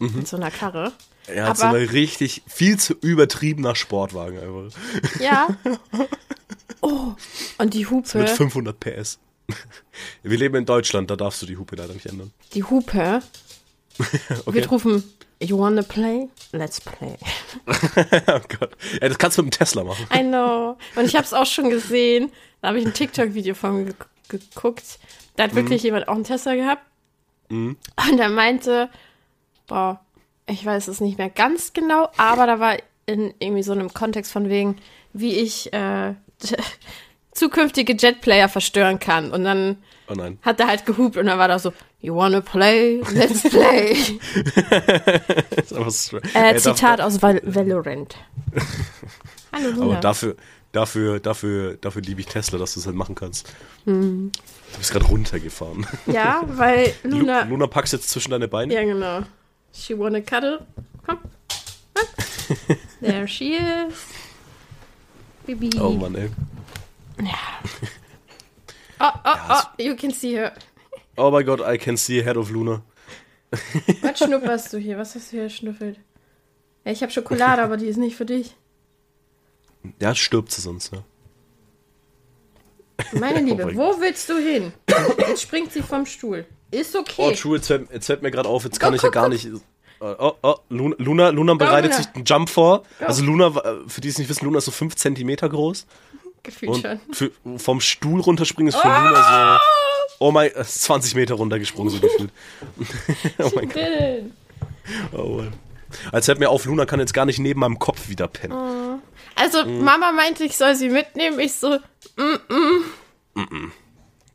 Mit so einer Karre. Er hat so Aber- ein richtig viel zu übertriebener Sportwagen einfach. Ja. *laughs* Oh, und die Mit Hupe, 500 PS. Wir leben in Deutschland, da darfst du die Hupe leider nicht ändern. die Hupe *laughs* Okay. wird rufen, you wanna play? Let's play. *laughs* oh Gott. Ja, das kannst du mit dem Tesla machen. I know. Und ich habe es auch schon gesehen. Da habe ich ein TikTok-Video von ge geguckt. Da hat wirklich jemand auch einen Tesla gehabt. Und er meinte, boah, ich weiß es nicht mehr ganz genau, aber da war in irgendwie so einem Kontext von wegen, wie ich äh, *laughs* zukünftige Jetplayer verstören kann. Und dann Oh nein. hat er halt gehupt und dann war da so, you wanna play? Let's play. *laughs* *laughs* Äh, Ey, Zitat aus Val Valorant. *laughs* Hallo Aber Luna. dafür, dafür, dafür, dafür liebe ich Tesla, dass du es halt machen kannst. Mhm. Du bist gerade runtergefahren. ja, weil Lu- Luna... Luna packst jetzt zwischen deine Beine. Ja, genau. She wanna cuddle? Komm. There she is. Baby. Oh Mann, ey. Oh, oh, oh, you can see her. Oh mein Gott, I can see head of Luna. *laughs* Was schnupperst du hier? Was hast du hier geschnuffelt? Ja, ich habe Schokolade, aber die ist nicht für dich. Ja, stirbt sie sonst, ja. Meine *laughs* Liebe, Oh mein wo willst du hin? Jetzt springt sie vom Stuhl. Ist Oh, okay. true, jetzt fällt, jetzt fällt mir gerade auf, jetzt kann Go, ich ja go, gar nicht. Oh, oh, oh, Luna, Luna, Luna bereitet Luna. sich einen Jump vor. Also Luna, äh, für die es nicht wissen, Luna ist so 5 Zentimeter groß. Gefühlt Und schon. für, vom Stuhl runterspringen ist für Luna so. Oh mein, äh, ist 20 Meter runtergesprungen, so gefühlt. *laughs* oh mein Gott. Oh. Als hätte mir auf, Luna kann jetzt gar nicht neben meinem Kopf wieder pennen. Also, Mhm. Mama meinte, ich soll sie mitnehmen. Ich so, mm, mm.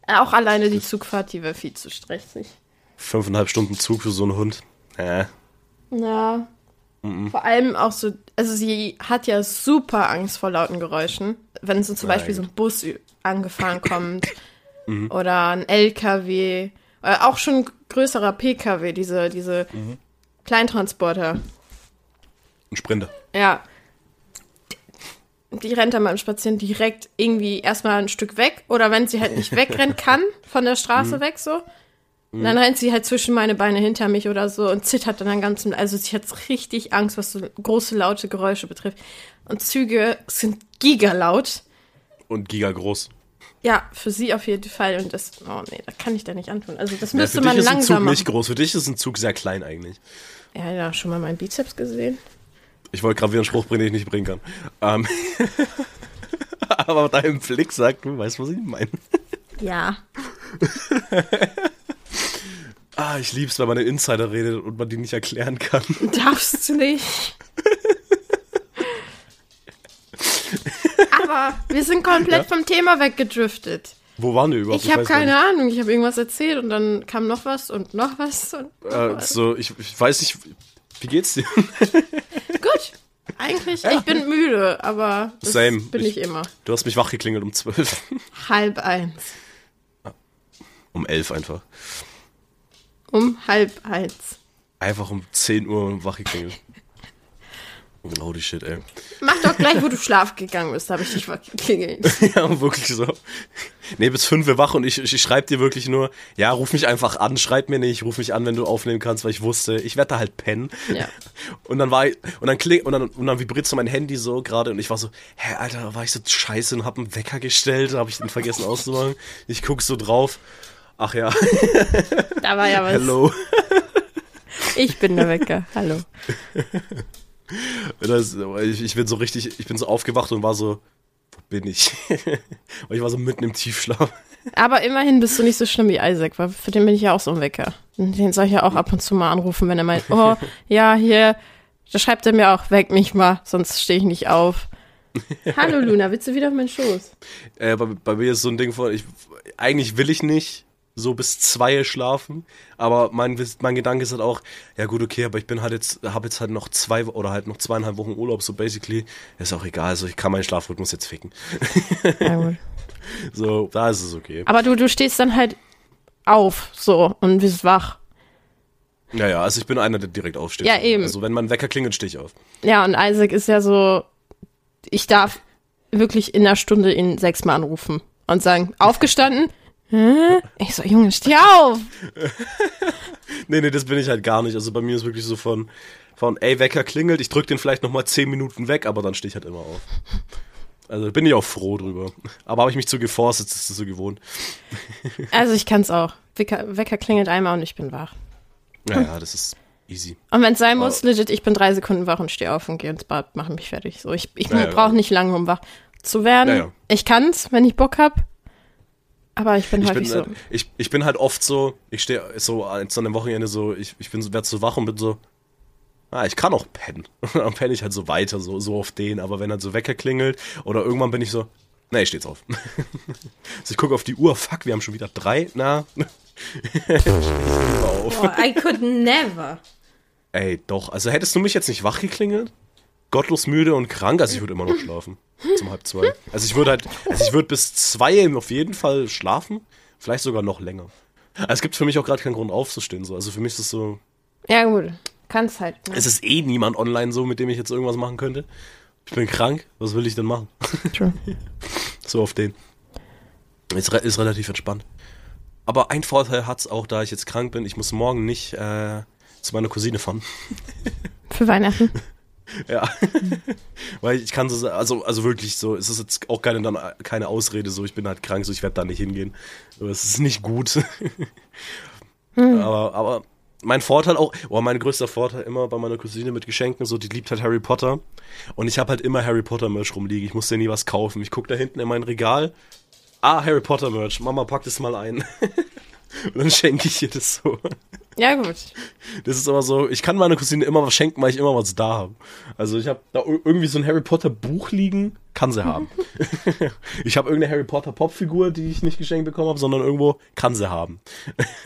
Auch alleine die Zugfahrt, die wäre viel zu stressig. Fünfeinhalb Stunden Zug für so einen Hund. Äh. Ja. Vor allem auch so, also sie hat ja super Angst vor lauten Geräuschen. Wenn so zum Ja, Beispiel so ein Bus angefahren *laughs* kommt oder ein LKW oder auch schon größerer PKW, diese, diese Kleintransporter. Ein Sprinter. Ja. Die rennt dann beim Spazieren direkt irgendwie erstmal ein Stück weg. Oder wenn sie halt nicht *laughs* wegrennen kann, von der Straße weg so. Und dann rennt sie halt zwischen meine Beine hinter mich oder so und zittert dann den ganzen. Also sie hat richtig Angst, was so große, laute Geräusche betrifft. Und Züge sind gigalaut. Und giga groß. Ja, für sie auf jeden Fall. Und das, oh nee, das kann ich da nicht antun. Also das Ja, müsste für man dich ist ein Zug langsam nicht machen. groß. Für dich ist ein Zug sehr klein eigentlich. Ja, ja, schon mal meinen Bizeps gesehen. Ich wollte gerade wieder einen Spruch bringen, den ich nicht bringen kann. Ähm, *laughs* aber dein Blick sagt, du weißt, was ich meine. Ja. *laughs* Ah, ich lieb's, wenn man einen Insider redet und man die nicht erklären kann. Darfst du nicht. Aber wir sind komplett vom Thema weggedriftet. Wo waren wir überhaupt? Ich habe weiß gar keine Ahnung. Ich habe irgendwas erzählt und dann kam noch was und noch was. Und noch nicht. Äh, was. so, ich, ich weiß nicht, wie geht's dir? *laughs* Gut. Eigentlich, ich bin müde, aber das Same. bin ich, Ich- immer. Du hast mich wachgeklingelt um zwölf. Halb eins. Um elf einfach. Um halb eins. Einfach um 10 Uhr wachgeklingelt. *laughs* Holy shit, ey. Mach doch gleich, wo du schlafen gegangen bist, habe ich dich geklingelt. *laughs* ja, wirklich so. Nee, bis fünf Uhr wach und ich, ich schreib dir wirklich nur, ja, ruf mich einfach an, schreib mir nicht, ruf mich an, wenn du aufnehmen kannst, weil ich wusste, ich werde da halt pennen. Ja. *laughs* Und dann war ich, und dann kling, und dann, und dann vibriert so mein Handy so gerade und ich war so, hä, Alter, war ich so scheiße und hab einen Wecker gestellt, habe ich den vergessen auszumachen. Ich guck so drauf. Ach ja, Da war ja was. hello. *laughs* Ich bin der Wecker. Hallo. *laughs* Das, ich, ich bin so richtig, ich bin so aufgewacht und war so, wo bin ich? *laughs* Weil ich war so mitten im Tiefschlaf. Aber immerhin bist du nicht so schlimm wie Isaac, weil für den bin ich ja auch so ein Wecker. Und Den soll ich ja auch ab und zu mal anrufen, wenn er meint, oh, ja, hier, da schreibt er mir auch, weck mich mal, sonst stehe ich nicht auf. Hallo Luna, willst du wieder auf meinen Schoß? Äh, bei, bei mir ist so ein Ding von, ich, eigentlich will ich nicht so bis zwei schlafen, aber mein, mein Gedanke ist halt auch, ja gut, okay, aber ich bin halt jetzt, habe jetzt halt noch zwei oder halt noch zweieinhalb Wochen Urlaub, so basically, ist auch egal, also ich kann meinen Schlafrhythmus jetzt ficken. Ja, gut. *laughs* So, da ist es okay. Aber du, du stehst dann halt auf, so, und bist wach. Ja, ja, also ich bin einer, der direkt aufsteht. Ja, eben. Also wenn mein Wecker klingelt, stehe ich auf. Ja, und Isaac ist ja so, ich darf wirklich in einer Stunde ihn sechsmal anrufen und sagen, aufgestanden? Hä? Ich so, Junge, steh auf! *laughs* Nee, nee, das bin ich halt gar nicht. Also bei mir ist wirklich so von, von ey, Wecker klingelt, ich drück den vielleicht nochmal zehn Minuten weg, aber dann stehe ich halt immer auf. Also bin ich auch froh drüber. Aber habe ich mich zu geforst, jetzt ist es so gewohnt. *laughs* Also ich kann's auch. Wecker, Wecker klingelt einmal und ich bin wach. Naja, das ist easy. Und wenn es sein muss, legit, ich bin drei Sekunden wach und stehe auf und gehe ins Bad, mache mich fertig. So, ich ich Ja, ja. brauche nicht lange, um wach zu werden. Ja, ja. Ich kann's, wenn ich Bock hab. Aber ich bin Ich bin, häufig so. halt, ich, ich bin halt oft so, ich stehe so an so einem Wochenende so, ich, ich bin so, werd so wach und bin so, ah, ich kann auch pennen. Und *laughs* dann penne ich halt so weiter, so, so auf den. Aber wenn halt so Wecker klingelt oder irgendwann bin ich so, nee, ich steh jetzt auf. *laughs* also ich gucke auf die Uhr, fuck, wir haben schon wieder drei, na. *laughs* ich auf. Boah, I could never. Ey, doch. Also hättest du mich jetzt nicht wach geklingelt? Gottlos müde und krank, also ich würde immer noch schlafen. Zum halb zwei. Also ich würde halt, also ich würde bis zwei auf jeden Fall schlafen. Vielleicht sogar noch länger. Also es gibt für mich auch gerade keinen Grund aufzustehen. So. Also für mich ist es so, Ja, gut. kannst halt. Ne? Es ist eh niemand online so, mit dem ich jetzt irgendwas machen könnte. Ich bin krank, was will ich denn machen? True. *laughs* so auf den. Ist, ist relativ entspannt. Aber ein Vorteil hat's auch, da ich jetzt krank bin, ich muss morgen nicht äh, zu meiner Cousine fahren. Für Weihnachten. *laughs* Ja. *laughs* Weil ich kann so, also, also wirklich so, es ist jetzt auch keine, dann, keine Ausrede, so, ich bin halt krank, so, ich werde da nicht hingehen. Aber es ist nicht gut. *laughs* Hm. Aber, aber mein Vorteil auch, oh, mein größter Vorteil immer bei meiner Cousine mit Geschenken, so, die liebt halt Harry Potter. Und ich habe halt immer Harry Potter Merch rumliegen. Ich muss dir nie was kaufen. Ich gucke da hinten in mein Regal. Ah, Harry Potter Merch. Mama, pack das mal ein. *laughs* Und dann schenke ich ihr das so. Ja, gut. Das ist aber so, ich kann meiner Cousine immer was schenken, weil ich immer was da habe. Also ich habe da ir- irgendwie so ein Harry Potter Buch liegen, kann sie haben. *laughs* ich habe irgendeine Harry Potter Popfigur, die ich nicht geschenkt bekommen habe, sondern irgendwo kann sie haben. *laughs*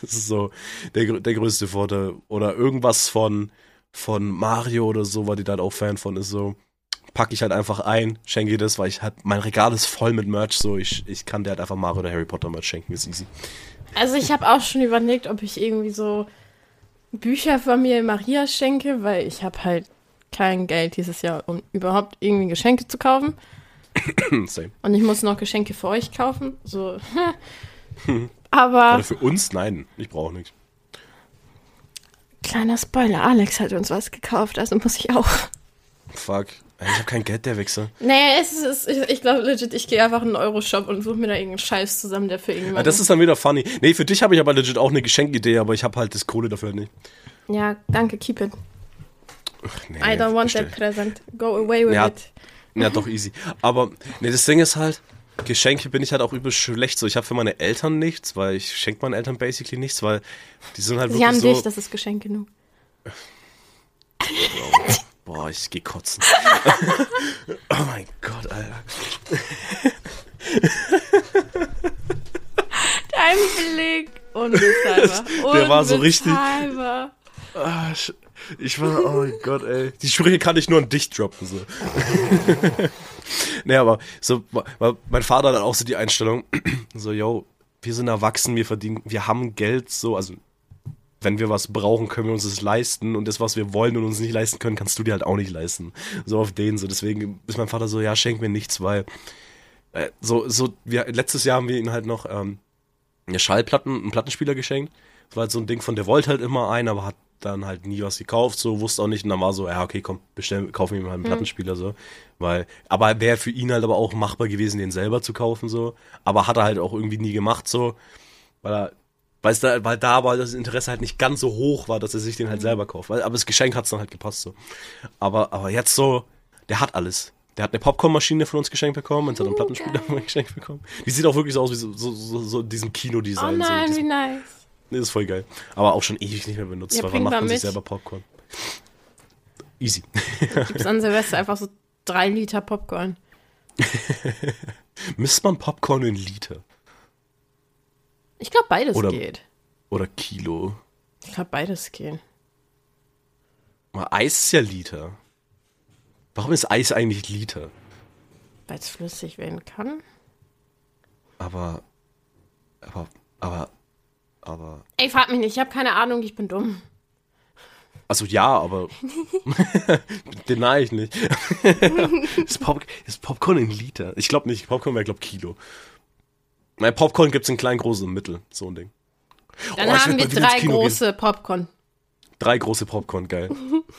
das ist so der, der größte Vorteil. Oder irgendwas von, von Mario oder so, weil die da halt auch Fan von ist, so packe ich halt einfach ein, schenke ihr das, weil ich halt, mein Regal ist voll mit Merch, so ich, ich kann dir halt einfach Mario oder Harry Potter Merch schenken, ist easy. Also ich habe auch schon überlegt, ob ich irgendwie so Bücher von mir Maria schenke, weil ich habe halt kein Geld dieses Jahr, um überhaupt irgendwie Geschenke zu kaufen. *coughs* Same. Und ich muss noch Geschenke für euch kaufen. So. *laughs* Aber Oder für uns? Nein, ich brauche nichts. kleiner Spoiler, Alex hat uns was gekauft, also muss ich auch. Fuck. Ich habe kein Geld, der Wichser. Nee, es ist, ich, glaube legit, ich gehe einfach in einen Euro-Shop und suche mir da irgendeinen Scheiß zusammen, der für irgendwann. Ja, das ist dann wieder funny. Nee, für dich habe ich aber legit auch eine Geschenkidee, aber ich habe halt das Kohle dafür nicht. ja, danke, keep it. Nee, I don't want bestell. that present. Go away with Ja. it. Ja, doch easy. Aber nee, das Ding ist halt, Geschenke bin ich halt auch übel schlecht. So, ich habe für meine Eltern nichts, weil ich schenke meinen Eltern basically nichts, weil die sind halt Sie wirklich haben so. dich, das ist Geschenk genug. Boah, ich geh kotzen. *laughs* oh mein Gott, Alter. Dein Blick. Unbezahlbar. *laughs* Der war so richtig- Unbezahlbar. Ah, Ich war, oh mein Gott, ey. Die Sprüche kann ich nur an dich droppen, so. *laughs* nee, aber so, mein Vater hat auch so die Einstellung, *clears throat* so, yo, wir sind erwachsen, wir verdienen, wir haben Geld, so, also, wenn wir was brauchen, können wir uns das leisten und das, was wir wollen und uns nicht leisten können, kannst du dir halt auch nicht leisten. So auf den, so, deswegen ist mein Vater so, ja, schenk mir nichts, weil, äh, so, so, wir, letztes Jahr haben wir ihn halt noch, ähm, eine Schallplatten, einen Plattenspieler geschenkt. Das war halt so ein Ding von, der wollte halt immer einen, aber hat dann halt nie was gekauft, so wusste auch nicht. Und dann war so, ja, okay, komm, bestell, kauf mir mal einen Plattenspieler, so. Weil, aber wäre für ihn halt aber auch machbar gewesen, den selber zu kaufen, so. Aber hat er halt auch irgendwie nie gemacht, so. Weil er, weil es da, weil da aber das Interesse halt nicht ganz so hoch war, dass er sich den halt selber kauft. Weil, aber das Geschenk hat's dann halt gepasst, so. Aber, aber jetzt so, der hat alles. Der hat eine Popcornmaschine von uns geschenkt bekommen und hat einen Plattenspieler geschenkt bekommen. Die sieht auch wirklich so aus wie so, so, so, so in diesem Oh Kinodesign. nein, so, wie nice. Nee, ist voll geil. Aber auch schon ewig nicht mehr benutzt, Ja, weil wann macht man sich selber Popcorn? Easy. Gibt's an Silvester einfach so drei Liter Popcorn. *laughs* Misst man Popcorn in Liter Ich glaube, beides Oder- geht. oder Kilo? Ich glaube, beides geht. Mal Eis ist ja Liter. Warum ist Eis eigentlich Liter? Weil es flüssig werden kann. Aber, aber, aber, aber, Ey, frag mich nicht, ich habe keine Ahnung, ich bin dumm. also ja, aber, *laughs* deny ich nicht. *laughs* ist, Pop, ist Popcorn in Liter? Ich glaube nicht, Popcorn wäre, glaube Kilo. Nein, Popcorn gibt's in klein, groß und mittel, so ein Ding. Dann Oh, haben wir drei Kino gehen. große Popcorn. Drei große Popcorn, geil.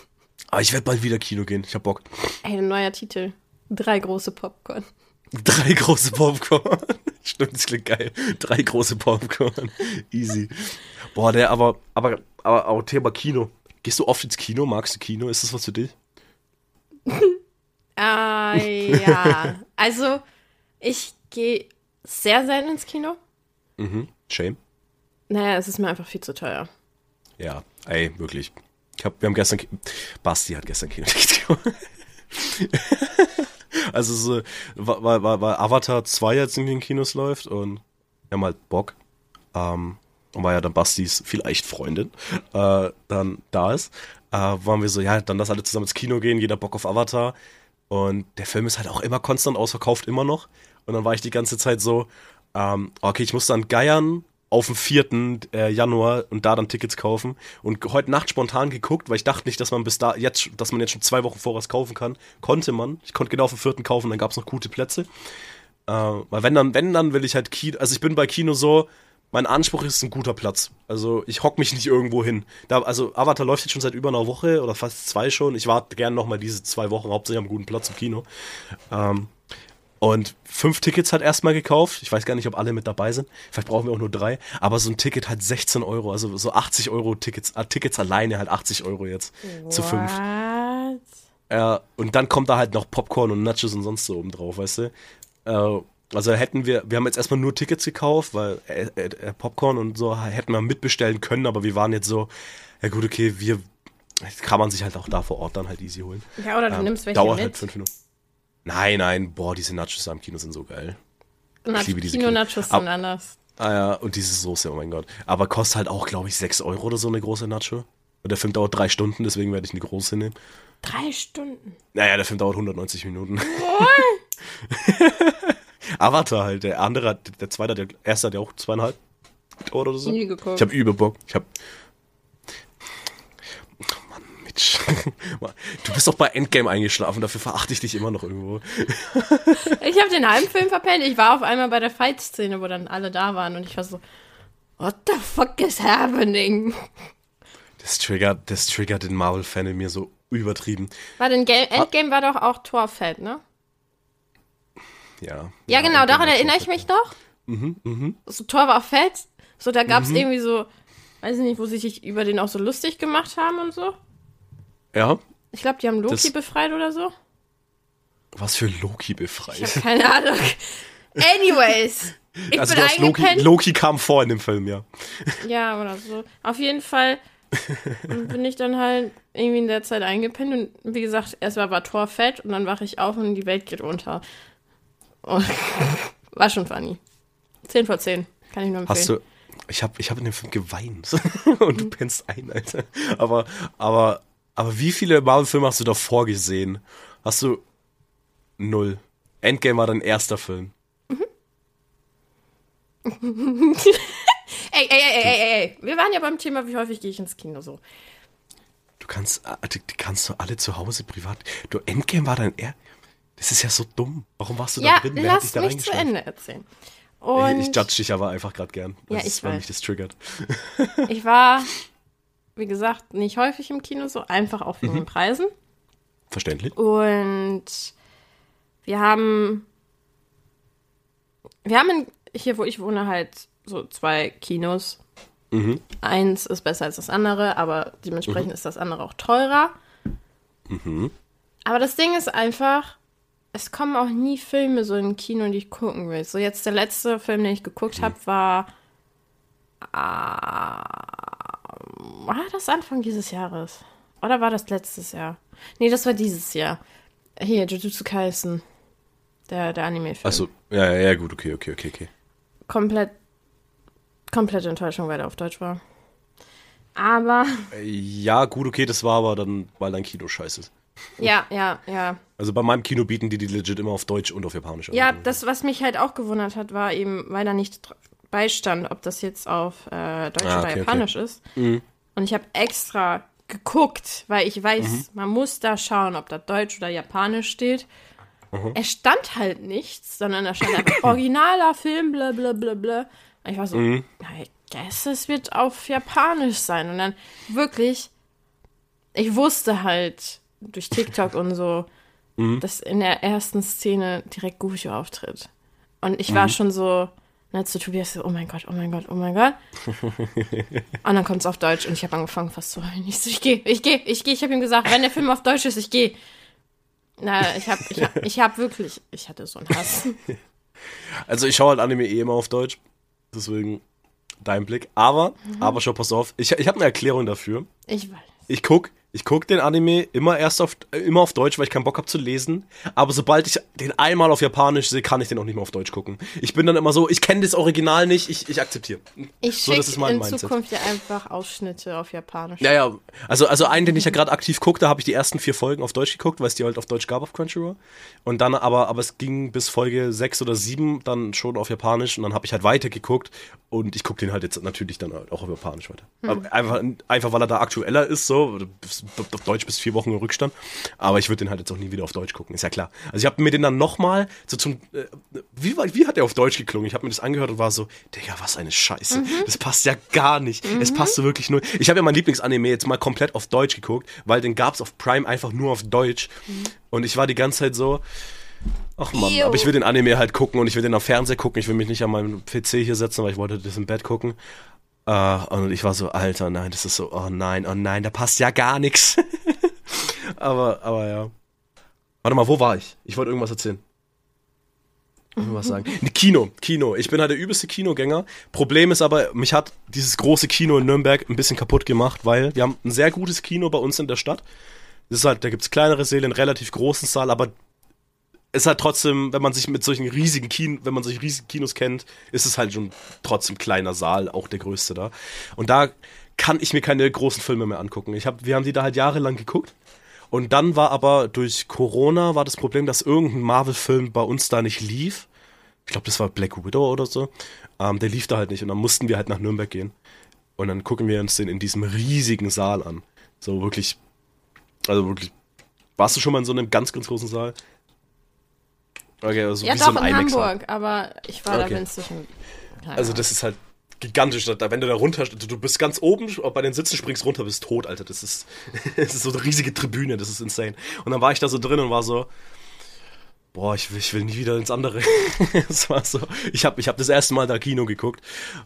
*laughs* Aber ich werde bald wieder Kino gehen. Ich hab Bock. Ey, ein neuer Titel. Drei große Popcorn. *laughs* Drei große Popcorn. *laughs* Stimmt, das klingt geil. Drei große Popcorn. Easy. Boah, der, aber, aber, aber auch Thema Kino. Gehst du oft ins Kino? Magst du Kino? Ist das was für dich? Ah, ja. Also, ich gehe sehr selten ins Kino. Mhm. Shame. Naja, es ist mir einfach viel zu teuer. Ja, ey, wirklich. Ich hab, wir haben gestern, Basti hat gestern Kino gemacht. *laughs* Also, so, weil, weil, weil- weil Avatar 2 jetzt in den Kinos läuft und wir haben halt Bock. Ähm, und weil ja dann Bastis vielleicht Freundin äh, dann da ist, äh, waren wir so, ja, dann lass alle zusammen ins Kino gehen, jeder Bock auf Avatar. Und der Film ist halt auch immer konstant ausverkauft, immer noch. Und dann war ich die ganze Zeit so, ähm, okay, ich muss dann geiern, auf den 4. Äh, Januar und da dann Tickets kaufen. Und heute Nacht spontan geguckt, weil ich dachte nicht, dass man bis da jetzt, dass man jetzt schon zwei Wochen voraus kaufen kann. Konnte man. Ich konnte genau auf den 4. kaufen, dann gab es noch gute Plätze. Äh, weil wenn dann, wenn dann will ich halt Kino, also ich bin bei Kino so, mein Anspruch ist ein guter Platz. Also ich hock mich nicht irgendwo hin. Da, also Avatar läuft jetzt schon seit über einer Woche oder fast zwei schon. Ich warte gerne noch mal diese zwei Wochen hauptsächlich am guten Platz im Kino. Ähm, und fünf Tickets hat erstmal gekauft. Ich weiß gar nicht, ob alle mit dabei sind. Vielleicht brauchen wir auch nur drei. Aber so ein Ticket hat 16 Euro. Also so 80 Euro Tickets, äh, Tickets alleine halt 80 Euro jetzt. What? Zu fünf. Äh, und dann kommt da halt noch Popcorn und Nachos und sonst so oben drauf, weißt du? Äh, also hätten wir, wir haben jetzt erstmal nur Tickets gekauft, weil äh, äh, Popcorn und so hätten wir mitbestellen können, aber wir waren jetzt so, ja gut, okay, wir kann man sich halt auch da vor Ort dann halt easy holen. Ja, oder du Ähm, nimmst welche dauert mit. halt fünf Minuten. Nein, nein, boah, diese Nachos da im Kino sind so geil. Na, ich liebe diese Kino-Nachos sind anders. Ah ja, und diese Soße, oh mein Gott. Aber kostet halt auch, glaube ich, 6 Euro oder so eine große Nacho. Und der Film dauert drei Stunden, deswegen werde ich eine große nehmen. Drei Stunden. Naja, der Film dauert 190 Minuten. *laughs* Avatar halt, der andere, der zweite, hat der erste hat ja auch zweieinhalb oder so. Nie geguckt. Ich habe übel Bock. Ich habe *laughs* Du bist doch bei Endgame eingeschlafen, dafür verachte ich dich immer noch irgendwo. *laughs* Ich habe den halben Film verpennt. Ich war auf einmal bei der Fight-Szene, wo dann alle da waren und ich war so, what the fuck is happening? Das triggert, das triggert den Marvel-Fan in mir so übertrieben. War denn Ga Endgame war doch auch Torfeld, ne? Ja. Ja, genau, Endgame daran erinnere ich mich noch. Mhm, mhm. So Tor war fett. So, da gab es irgendwie so, weiß ich nicht, wo sie sich über den auch so lustig gemacht haben und so. Ja. Ich glaube, die haben Loki Das- befreit oder so. Was für Loki Ich befreit. habe keine Ahnung. *laughs* Anyways. Ich Also bin Loki. Loki kam vor in dem Film, ja. Ja, oder so. Auf jeden Fall *laughs* bin ich dann halt irgendwie in der Zeit eingepennt und wie gesagt, erstmal war Tor fett und dann wache ich auf und die Welt geht unter. Und *laughs* war schon funny. 10 vor 10. Kann ich nur empfehlen. Hast du. Ich habe ich hab in dem Film geweint. Und du pennst ein, Alter. Aber, aber, aber wie viele Marvel-Filme hast du davor gesehen? Hast du. Null. Endgame war dein erster Film. *laughs* Ey, ey, ey, ey, ey, ey. Wir waren ja beim Thema, wie häufig gehe ich ins Kino so. Du kannst, äh, die, kannst du alle zu Hause privat. Du, Endgame war dein er. Das ist ja so dumm. Warum warst du da Ja, drin? Wer hat dich lass da mich zu? Ende erzählen. Und Ich, ich judge dich aber einfach gerade gern. Ja, Das ich ist, weil weiß. mich das triggert. ich war, *laughs* wie gesagt, nicht häufig im Kino so, einfach auch wegen Mhm. den Preisen. Verständlich. Und wir haben, wir haben in, hier, wo ich wohne, halt so zwei Kinos. Mhm. Eins ist besser als das andere, aber dementsprechend ist das andere auch teurer. Mhm. Aber das Ding ist einfach, es kommen auch nie Filme so in Kino, die ich gucken will. So jetzt der letzte Film, den ich geguckt Mhm. habe, war ah, war das Anfang dieses Jahres? Oder war das letztes Jahr? Nee, das war dieses Jahr. Hier, Jujutsu Kaisen. Der, der Anime-Film. Achso, ja, ja, ja, gut, okay, okay, okay, okay. Komplett, komplette Enttäuschung, weil der auf Deutsch war. Aber, Äh, Ja, gut, okay, das war aber dann, weil dein Kino scheiße ist. *laughs* ja, ja, ja. Also bei meinem Kino bieten die die legit immer auf Deutsch und auf Japanisch an. Ja, das, was mich halt auch gewundert hat, war eben, weil da nicht beistand, ob das jetzt auf äh, Deutsch Ah, oder okay, Japanisch ist. Mhm. Und ich habe extra geguckt, weil ich weiß, man muss da schauen, ob da Deutsch oder Japanisch steht. Mhm. Es stand halt nichts, sondern da stand einfach originaler Film, bla bla bla bla. Und ich war so, Mhm. na, ich guess, es wird auf Japanisch sein. Und dann wirklich, ich wusste halt durch TikTok und so, Mhm. dass in der ersten Szene direkt Goofy auftritt. Und ich war schon so, ne, zu Tobias so, oh mein Gott, oh mein Gott, oh mein Gott. *laughs* und dann kommt es auf Deutsch und ich habe angefangen fast zu heulen. Ich so, ich gehe, ich gehe, ich gehe. Ich habe ihm gesagt, wenn der Film auf Deutsch ist, ich gehe. Na, ich habe ich hab, ich hab wirklich, ich hatte so einen Hass. *laughs* Also ich schaue halt Anime eh immer auf Deutsch. Deswegen dein Blick. Aber, Mhm. aber schau, pass auf. Ich, ich habe eine Erklärung dafür. Ich weiß. Ich guck Ich gucke den Anime immer erst auf, immer auf Deutsch, weil ich keinen Bock habe zu lesen. Aber sobald ich den einmal auf Japanisch sehe, kann ich den auch nicht mehr auf Deutsch gucken. Ich bin dann immer so, ich kenne das Original nicht, ich, ich akzeptiere. Ich So, schicke in Mindset. Zukunft ja einfach Ausschnitte auf Japanisch. Ja, ja. Also, also einen, den ich ja gerade aktiv gucke, da habe ich die ersten vier Folgen auf Deutsch geguckt, weil es die halt auf Deutsch gab auf Crunchyroll. Und dann aber, aber es ging bis Folge sechs oder sieben dann schon auf Japanisch und dann habe ich halt weitergeguckt und ich gucke den halt jetzt natürlich dann halt auch auf Japanisch weiter. Aber einfach, einfach, weil er da aktueller ist, so. Bis- Auf Deutsch bis vier Wochen im Rückstand. Aber ich würde den halt jetzt auch nie wieder auf Deutsch gucken, ist ja klar. Also ich habe mir den dann nochmal so zum. Äh, wie, wie hat der auf Deutsch geklungen? Ich habe mir das angehört und war so, Digga, was eine Scheiße. Das passt ja gar nicht. Es passt so wirklich nur. Ich habe ja mein Lieblingsanime jetzt mal komplett auf Deutsch geguckt, weil den gab's auf Prime einfach nur auf Deutsch. Und ich war die ganze Zeit so. Ach man, aber ich will den Anime halt gucken und ich will den auf Fernseher gucken. Ich will mich nicht an meinem PC hier setzen, weil ich wollte das im Bett gucken. Äh, und ich war so, Alter, nein, das ist so, oh nein, oh nein, da passt ja gar nichts. *laughs* aber, aber ja. Warte mal, wo war ich? Ich wollte irgendwas erzählen. Irgendwas sagen. Kino, Kino. Ich bin halt der übelste Kinogänger. Problem ist aber, mich hat dieses große Kino in Nürnberg ein bisschen kaputt gemacht, weil wir haben ein sehr gutes Kino bei uns in der Stadt. Das ist halt, da gibt's kleinere Säle, einen relativ großen Saal, aber ist halt trotzdem, wenn man sich mit solchen riesigen Kinos, wenn man solche riesigen Kinos kennt, ist es halt schon trotzdem kleiner Saal, auch der größte da. Und da kann ich mir keine großen Filme mehr angucken. Ich hab, wir haben die da halt jahrelang geguckt. Und dann war aber durch Corona war das Problem, dass irgendein Marvel-Film bei uns da nicht lief. Ich glaube, das war Black Widow oder so. Ähm, der lief da halt nicht und dann mussten wir halt nach Nürnberg gehen. Und dann gucken wir uns den in diesem riesigen Saal an. So wirklich, also wirklich. Warst du schon mal in so einem ganz, ganz großen Saal? Okay, also ja, wie doch, so ein in IMAX-Saal. Hamburg, aber ich war da Okay. und- keine Also das ist halt gigantisch. Da, wenn du da runter, du du bist ganz oben, bei den Sitzen springst runter, bist tot, Alter. Das ist, *laughs* das ist so eine riesige Tribüne, das ist insane. Und dann war ich da so drin und war so, boah, ich will, ich will nie wieder ins andere. *laughs* Es war so, ich habe ich hab das erste Mal da Kino geguckt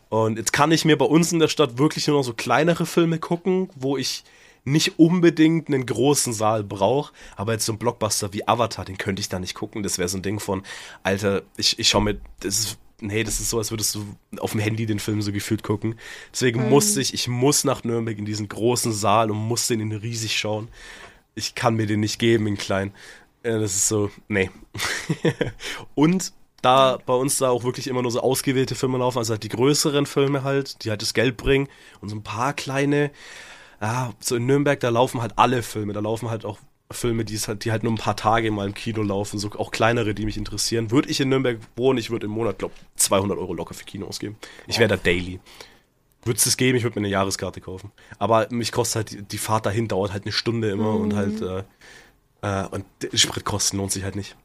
und jetzt kann ich mir bei uns in der Stadt wirklich nur noch so kleinere Filme gucken, wo ich nicht unbedingt einen großen Saal brauche, aber jetzt so ein Blockbuster wie Avatar, den könnte ich da nicht gucken. Das wäre so ein Ding von, Alter, ich, ich schau mir, das ist, nee, das ist so, als würdest du auf dem Handy den Film so gefühlt gucken. Deswegen musste ich, ich muss nach Nürnberg in diesen großen Saal und muss den in riesig schauen. Ich kann mir den nicht geben in klein. Äh, Das ist so, nee. *laughs* und da bei uns da auch wirklich immer nur so ausgewählte Filme laufen, also halt die größeren Filme halt, die halt das Geld bringen und so ein paar kleine, ja, so in Nürnberg, da laufen halt alle Filme, da laufen halt auch Filme, die, halt, die halt nur ein paar Tage mal im Kino laufen, so auch kleinere, die mich interessieren. Würde ich in Nürnberg wohnen, ich würde im Monat, glaube 200 Euro locker für Kino ausgeben. Ich wäre da daily. Würde es geben, ich würde mir eine Jahreskarte kaufen. Aber mich kostet halt, die, die Fahrt dahin dauert halt eine Stunde immer und halt, äh, äh, und Spritkosten lohnt sich halt nicht.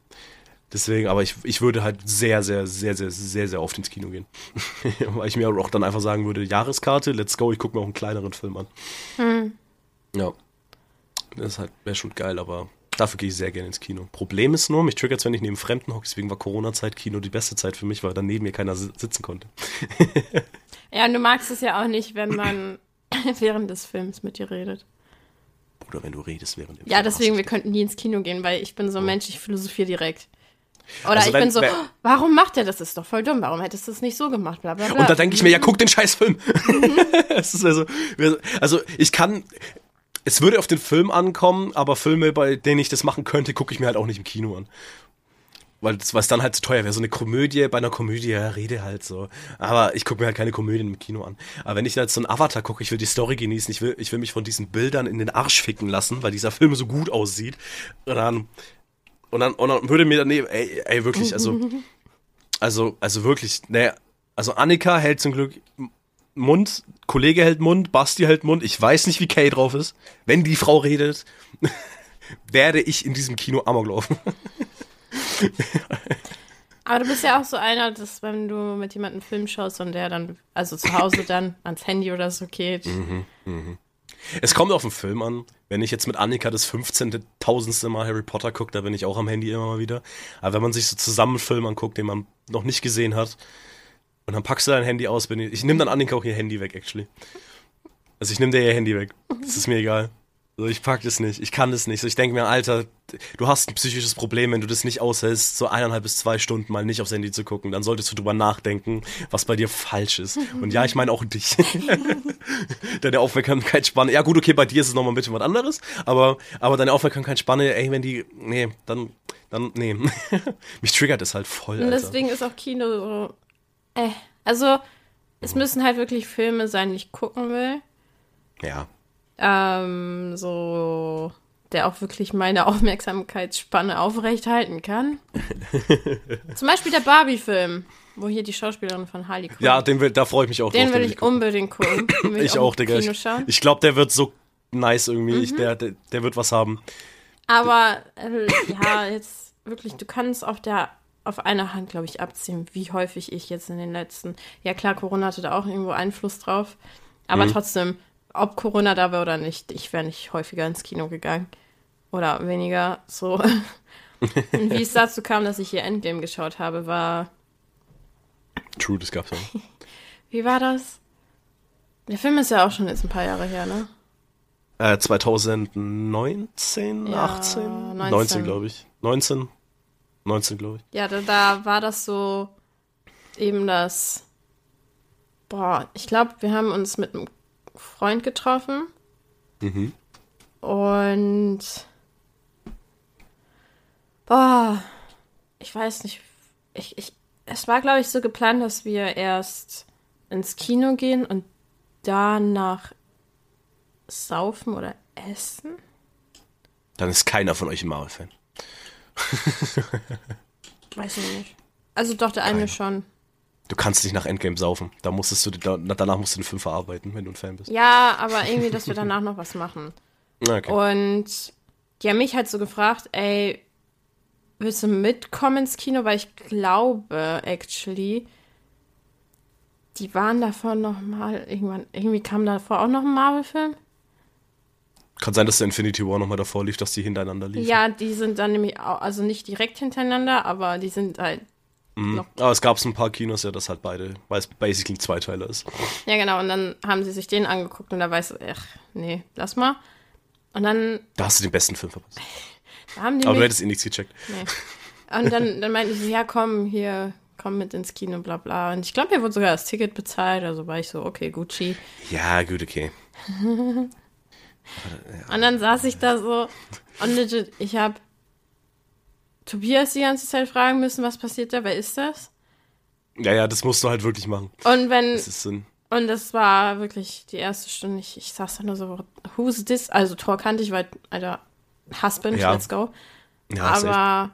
Deswegen, aber ich, ich würde halt sehr, sehr, sehr, sehr, sehr, sehr oft ins Kino gehen. *laughs* Weil ich mir auch dann einfach sagen würde, Jahreskarte, let's go, ich gucke mir auch einen kleineren Film an. Ja. Das halt, wäre schon geil, aber dafür gehe ich sehr gerne ins Kino. Problem ist nur, mich triggert wenn ich neben Fremden hocke, deswegen war Corona-Zeit Kino die beste Zeit für mich, weil dann neben mir keiner si- sitzen konnte. *laughs* Ja, und du magst es ja auch nicht, wenn man *clears throat* während des Films mit dir redet. Oder wenn du redest während dem Ja, Film, deswegen, wir könnten nie ins Kino gehen, weil ich bin so ein Mensch, ich philosophiere direkt. Oder Also ich wenn- bin so, wenn- "Oh, warum macht er das? Das ist doch voll dumm. Warum hättest du es nicht so gemacht? Bla, bla, bla. Und da denke ich mir, ja, guck den scheiß Film. *laughs* Also, also ich kann, es würde auf den Film ankommen, aber Filme, bei denen ich das machen könnte, gucke ich mir halt auch nicht im Kino an. Weil es dann halt zu teuer wäre. So eine Komödie, bei einer Komödie, ja, rede halt so. Aber ich gucke mir halt keine Komödien im Kino an. Aber wenn ich jetzt so einen Avatar gucke, ich will die Story genießen, ich will, ich will mich von diesen Bildern in den Arsch ficken lassen, weil dieser Film so gut aussieht. Dann, und dann, und dann würde mir dann, ey, ey, wirklich, also, *laughs* also, also wirklich, ne, also Annika hält zum Glück Mund, Kollege hält Mund, Basti hält Mund. Ich weiß nicht, wie Kay drauf ist. Wenn die Frau redet, *laughs* werde ich in diesem Kino Amok laufen. *laughs* Aber du bist ja auch so einer, dass wenn du mit jemandem einen Film schaust und der dann, also zu Hause dann ans Handy oder so geht. Mhm. Es kommt auf den Film an. Wenn ich jetzt mit Annika das 15. tausendste Mal Harry Potter gucke, da bin ich auch am Handy immer mal wieder. Aber wenn man sich so zusammen einen Film anguckt, den man noch nicht gesehen hat, und dann packst du dein Handy aus, bin ich, ich nehme dann Annika auch ihr Handy weg, actually. Also ich nehme dir ihr Handy weg. Das ist mir egal. So, ich pack das nicht. Ich kann das nicht. So, ich denke mir, Alter, du hast ein psychisches Problem, wenn du das nicht aushältst, so eineinhalb bis zwei Stunden mal nicht aufs Handy zu gucken. Dann solltest du drüber nachdenken, was bei dir falsch ist. Und ja, ich meine auch dich. *laughs* deine Aufmerksamkeitsspanne. Ja, gut, okay, bei dir ist es nochmal ein bisschen was anderes. Aber, aber deine Aufmerksamkeitsspanne, ey, wenn die, nee, dann, dann, nee. *laughs* Mich triggert das halt voll, Und Alter. deswegen ist auch Kino so, äh, also, es müssen halt wirklich Filme sein, die ich gucken will. Ja. Ähm, so, der auch wirklich meine *laughs* Aufmerksamkeitsspanne aufrechthalten kann. *laughs* Zum Beispiel der Barbie-Film, wo hier die Schauspielerin von Harley Quinn. Ja, den will, da freue ich mich auch den drauf. will will ich unbedingt gucken. Den will *laughs* Ich auch, im Digga. Ich, ich glaube, der wird so nice irgendwie. Mhm. Ich, der, der, der wird was haben. Aber äh, ja, jetzt wirklich, du kannst auf der auf einer Hand, glaube ich, abziehen, wie häufig ich jetzt in den letzten. Ja klar, Corona hatte da auch irgendwo Einfluss drauf. Aber Mhm. trotzdem, ob Corona da wäre oder nicht, ich wäre nicht häufiger ins Kino gegangen. Oder weniger so. *laughs* Und wie es dazu kam, dass ich hier Endgame geschaut habe, war. True, das gab's ja. *laughs* Wie war das? Der Film ist ja auch schon jetzt ein paar Jahre her, ne? Äh, 2019, Ja, 18? 19. 19, glaube ich. 19? 19, glaube ich. Ja, da, da war das so eben das. Boah, ich glaube, wir haben uns mit einem Freund getroffen. Mhm. Und. Boah, ich weiß nicht. Ich, ich, es war, glaube ich, so geplant, dass wir erst ins Kino gehen und danach saufen oder essen. Dann ist keiner von euch ein Marvel-Fan. Weiß ich nicht. Also doch, der eine schon. Du kannst nicht nach Endgame saufen. Da musstest du, da, danach musst du den Film verarbeiten, wenn du ein Fan bist. Ja, aber irgendwie, dass wir danach noch was machen. Na, Okay. Und die haben mich halt so gefragt, ey, willst du mitkommen ins Kino? Weil ich glaube, actually, die waren davor noch mal, irgendwann, irgendwie kam davor auch noch ein Marvel-Film. Kann sein, dass der Infinity War nochmal davor lief, dass die hintereinander liefen. Ja, die sind dann nämlich auch, also nicht direkt hintereinander, aber die sind halt, noch, Aber es gab so ein paar Kinos, ja, das halt beide, weil es basically ein Zweiteiler ist. ja genau, und dann haben sie sich den angeguckt und da weiß ich, ach, nee, lass mal. Und dann Da hast du den besten Film verpasst. haben die Aber du mich, hättest eh nichts gecheckt. Nee. Und dann, dann meinten sie, ja, komm, hier, komm mit ins Kino, bla bla. Und ich glaube, mir wurde sogar das Ticket bezahlt, also war ich so, okay, Gucci. Ja, gut, okay. *laughs* Und dann saß ich da so und legit, ich habe Tobias die ganze Zeit fragen müssen, was passiert da, wer ist das? Ja, ja, das musst du halt wirklich machen. Und wenn, Das ist ein, und das war wirklich die erste Stunde, ich, ich saß da nur so, who's this? Also Tor kannte ich, weil, Alter, Husband, Ja. let's go. ja. Aber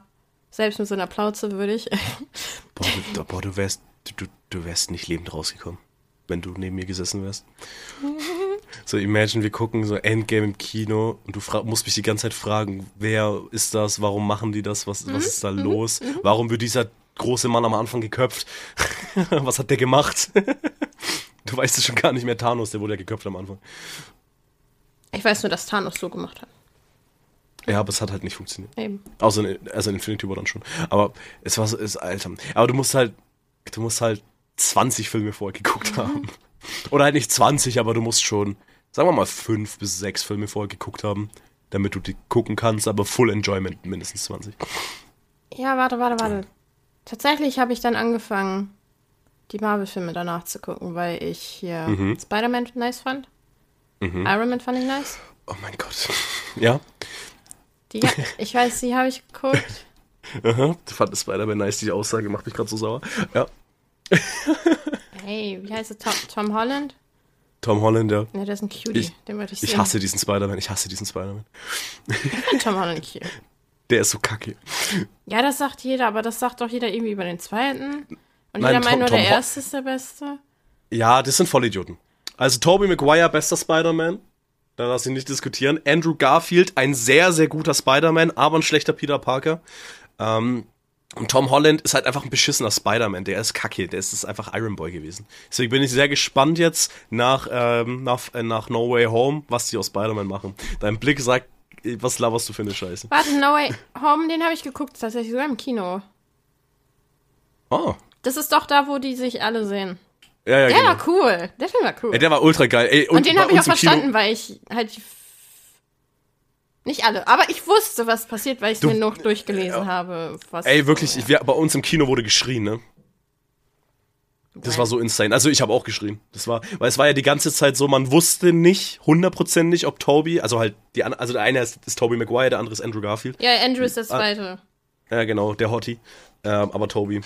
selbst mit so einer Plauze würde ich. *laughs* Boah, du, boah, du wärst, du, du wärst nicht lebend rausgekommen, wenn du neben mir gesessen wärst. *laughs* So, imagine, wir gucken so Endgame im Kino und du musst mich die ganze Zeit fragen, wer ist das, warum machen die das, was, was ist da los, warum wird dieser große Mann am Anfang geköpft, *laughs* was hat der gemacht? *laughs* du weißt es schon gar nicht mehr, Thanos, der wurde ja geköpft am Anfang. Ich weiß nur, dass Thanos so gemacht hat. Ja, aber es hat halt nicht funktioniert. Eben. Außer in, also in Infinity War dann schon. Aber es war so, es, Alter. Aber du musst halt, du musst halt 20 Filme vorher geguckt haben. Oder halt nicht 20, aber du musst schon, sagen wir mal, fünf bis sechs Filme vorher geguckt haben, damit du die gucken kannst, aber Full Enjoyment mindestens 20. Ja, warte, warte, warte. Tatsächlich habe ich dann angefangen, die Marvel-Filme danach zu gucken, weil ich hier Mhm. Spider-Man nice fand. Iron Man fand ich nice. Oh mein Gott. *laughs* Ja? Die, ich weiß, die habe ich geguckt. *laughs* Aha. Du fandest Spider-Man nice, die Aussage macht mich gerade so sauer. Ja. *laughs* Hey, wie heißt er? Tom, Tom Holland? Tom Holland, ja. Ne, der ist ein Cutie. Ich- Den wollte ich Ich sehen. hasse diesen Spider-Man, ich hasse diesen Spider-Man. Ich Tom Holland cute. *laughs* Der ist so kacke. Ja, das sagt jeder, aber das sagt doch jeder irgendwie über den zweiten. Und Nein, jeder Tom- meint nur, Tom der Ho- erste ist der beste. Ja, das sind Vollidioten. Also Tobey Maguire, bester Spider-Man. Da lass ich nicht diskutieren. Andrew Garfield, ein sehr, sehr guter Spider-Man, aber ein schlechter Peter Parker. Ähm, und Tom Holland ist halt einfach ein beschissener Spider-Man. Der ist kacke. Der ist, ist einfach Iron Boy gewesen. Deswegen bin ich sehr gespannt jetzt nach, ähm, nach, äh, nach No Way Home, was die aus Spider-Man machen. Dein Blick sagt, äh, was laberst du für eine Scheiße? Warte, No Way Home, den habe ich geguckt, tatsächlich sogar im Kino. Oh. Das ist doch da, wo die sich alle sehen. Ja, ja, Der genau. war cool. Der Film war cool. Ey, der war ultra geil. Ey, und den bei habe ich auch im Kino- verstanden, weil ich halt die Nicht alle, aber ich wusste, was passiert, weil ich mir noch durchgelesen habe. Was Ey, wirklich, ich, wir, bei uns im Kino wurde geschrien, ne? Das war so insane. Also ich habe auch geschrien. Das war, weil es war ja die ganze Zeit so, man wusste nicht hundertprozentig, ob Toby, also halt die also der eine ist, ist Toby Maguire, der andere ist Andrew Garfield. Ja, Andrew ist der Zweite. Ja, genau, der Hottie. Ähm, aber Toby.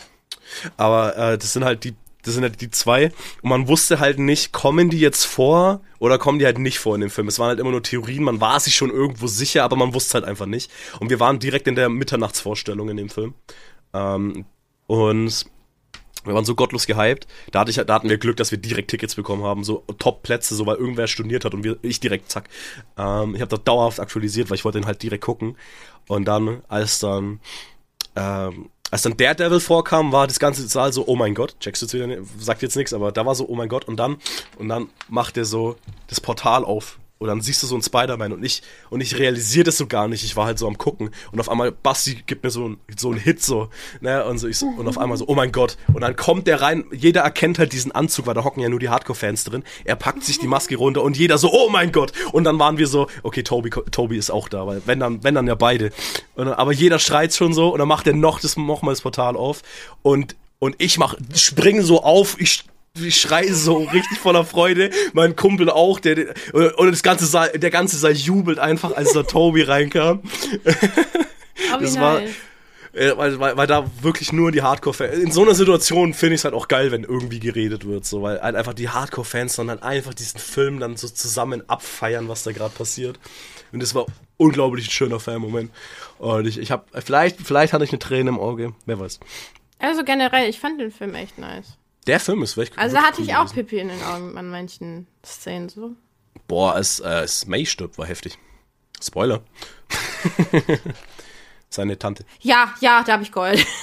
Aber äh, das sind halt die, das sind halt die zwei. Und man wusste halt nicht, kommen die jetzt vor oder kommen die halt nicht vor in dem Film. Es waren halt immer nur Theorien, man war sich schon irgendwo sicher, aber man wusste halt einfach nicht. Und wir waren direkt in der Mitternachtsvorstellung in dem Film. Ähm, und wir waren so gottlos gehypt. Da, hatte ich, da hatten wir Glück, dass wir direkt Tickets bekommen haben, so Top-Plätze, so weil irgendwer storniert hat und wir, ich direkt zack. Ähm, ich habe das dauerhaft aktualisiert, weil ich wollte den halt direkt gucken. Und dann, als dann, ähm, als dann Daredevil vorkam, war das ganze Saal so, oh mein Gott, checkst du jetzt wieder, sagt jetzt nichts, aber da war so, oh mein Gott, und dann, und dann macht er so das Portal auf. Und dann siehst du so einen Spider-Man und ich, und ich realisiere das so gar nicht. Ich war halt so am gucken. Und auf einmal, Basti gibt mir so, so einen Hit so, ne, und so, ich so, und auf einmal so, oh mein Gott. Und dann kommt der rein, jeder erkennt halt diesen Anzug, weil da hocken ja nur die Hardcore-Fans drin. Er packt sich die Maske runter und jeder so, oh mein Gott. Und dann waren wir so, okay, Toby, Toby ist auch da, weil wenn dann, wenn dann ja beide. Dann, aber jeder schreit schon so und dann macht er noch das, noch mal das Portal auf. Und, und ich mach, spring so auf, ich ich schreie so richtig voller Freude, mein Kumpel auch, der, der und das ganze Saal, der ganze Saal jubelt einfach, als da Toby reinkam. Das war, äh, weil, weil, weil da wirklich nur die Hardcore-Fans. In so einer Situation finde ich es halt auch geil, wenn irgendwie geredet wird, so, weil halt einfach die Hardcore-Fans dann halt einfach diesen Film dann so zusammen abfeiern, was da gerade passiert. Und das war unglaublich ein schöner Fan-Moment. Und ich, ich habe, vielleicht, vielleicht hatte ich eine Träne im Auge, wer weiß. Also generell, ich fand den Film echt nice. Der Film ist wirklich Also hatte cool ich auch gewesen. Pipi in den Augen an manchen Szenen so. Boah, als, äh, May stirbt, war heftig. Spoiler. *laughs* Seine Tante. Ja, ja, da habe ich geheult. *laughs*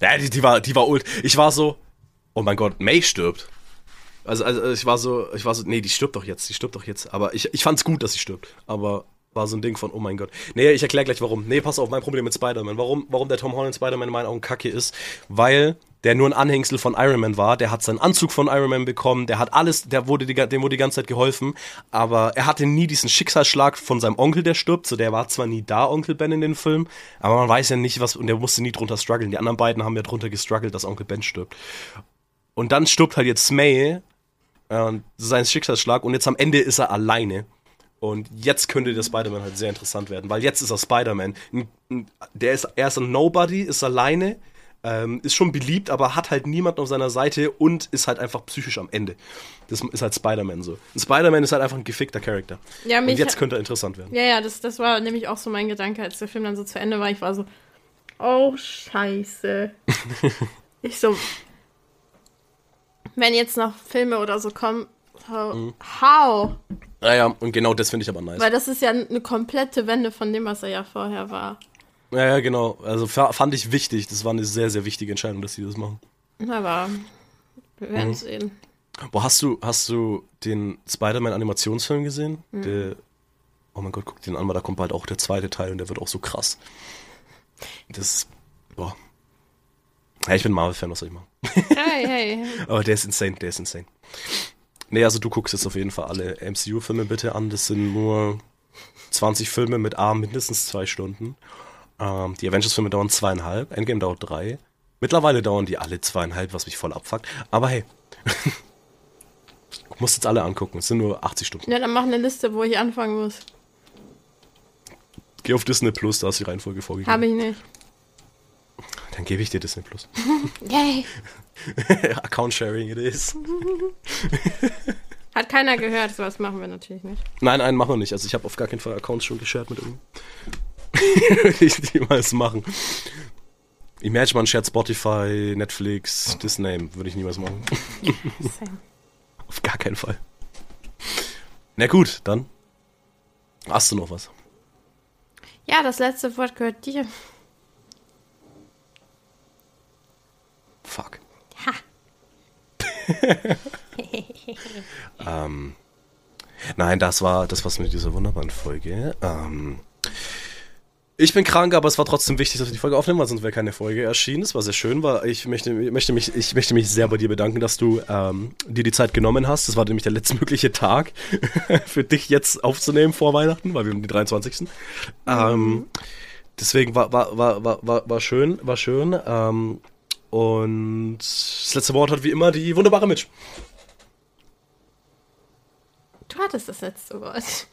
Ja, die, die war, die war ult. Ich war so, oh mein Gott, May stirbt. Also, also ich war so, ich war so, nee, die stirbt doch jetzt, die stirbt doch jetzt. Aber ich, ich fand's gut, dass sie stirbt. Aber war so ein Ding von, oh mein Gott. Nee, ich erkläre gleich warum. Nee, pass auf, mein Problem mit Spider-Man. Warum, warum der Tom Holland Spider-Man in meinen Augen kacke ist, weil der nur ein Anhängsel von Iron Man war. Der hat seinen Anzug von Iron Man bekommen. Der hat alles, der wurde die, dem wurde die ganze Zeit geholfen. Aber er hatte nie diesen Schicksalsschlag von seinem Onkel, der stirbt. So, der war zwar nie da, Onkel Ben in den Film. Aber man weiß ja nicht, was, und der musste nie drunter strugglen. Die anderen beiden haben ja drunter gestruggelt, dass Onkel Ben stirbt. Und dann stirbt halt jetzt May, äh, sein Schicksalsschlag. Und jetzt am Ende ist er alleine. Und jetzt könnte der Spider-Man halt sehr interessant werden, weil jetzt ist er Spider-Man. Der ist, er ist ein Nobody, ist alleine, ähm, ist schon beliebt, aber hat halt niemanden auf seiner Seite und ist halt einfach psychisch am Ende. Das ist halt Spider-Man so. Ein Spider-Man ist halt einfach ein gefickter Charakter. Ja, Und jetzt könnte er interessant werden. ja, ja, das, das war nämlich auch so mein Gedanke, als der Film dann so zu Ende war. Ich war so, oh, scheiße. *laughs* ich so, wenn jetzt noch Filme oder so kommen, how? Mhm. how? Naja, und genau das finde ich aber nice. Weil das ist ja eine komplette Wende von dem, was er ja vorher war. Ja, ja, genau. Also fa- fand ich wichtig. Das war eine sehr, sehr wichtige Entscheidung, dass sie das machen. Aber wir werden Mhm. sehen. Boah, hast du, hast du den Spider-Man-Animationsfilm gesehen? Der, oh mein Gott, guck den an, weil da kommt bald auch der zweite Teil und der wird auch so krass. Das, boah. Ja, ich bin Marvel-Fan, was soll ich machen? Hey, hey. *laughs* Aber der ist insane, der ist insane. Nee, also du guckst jetzt auf jeden Fall alle MCU-Filme bitte an. Das sind nur 20 Filme mit A mindestens zwei Stunden. Ähm, die Avengers-Filme dauern zweieinhalb, Endgame dauert drei. Mittlerweile dauern die alle zweieinhalb, was mich voll abfuckt. Aber hey, du *laughs* musst jetzt alle angucken. Es sind nur 80 Stunden. Ja, dann mach eine Liste, wo ich anfangen muss. Geh auf Disney Plus, da ist die Reihenfolge vorgegeben. Habe ich nicht. Dann gebe ich dir Disney Plus. *laughs* Yay. *laughs* Account Sharing it is. Hat keiner gehört, sowas machen wir natürlich nicht. Nein, nein, machen wir nicht. Also ich habe auf gar keinen Fall Accounts schon geshared mit irgendjemandem. Würde *laughs* ich niemals machen. Imagine man shared Spotify, Netflix, Disney, würde ich niemals machen. Same. Auf gar keinen Fall. Na gut, dann. Hast du noch was? Ja, das letzte Wort gehört dir. Fuck. Ha. *laughs* ähm, nein, das war das war's mit dieser wunderbaren Folge. Ähm, Ich bin krank, aber es war trotzdem wichtig, dass wir die Folge aufnehmen, weil sonst wäre keine Folge erschienen. Es war sehr schön, weil ich möchte, möchte, mich, ich möchte mich sehr bei dir bedanken, dass du ähm, dir die Zeit genommen hast. Das war nämlich der letztmögliche Tag *laughs* für dich jetzt aufzunehmen vor Weihnachten, weil wir haben die 23. Mhm. Ähm, deswegen war, war, war, war, war, war schön, war schön. Ähm, und das letzte Wort hat wie immer die wunderbare Mitch. Du hattest das letzte Wort.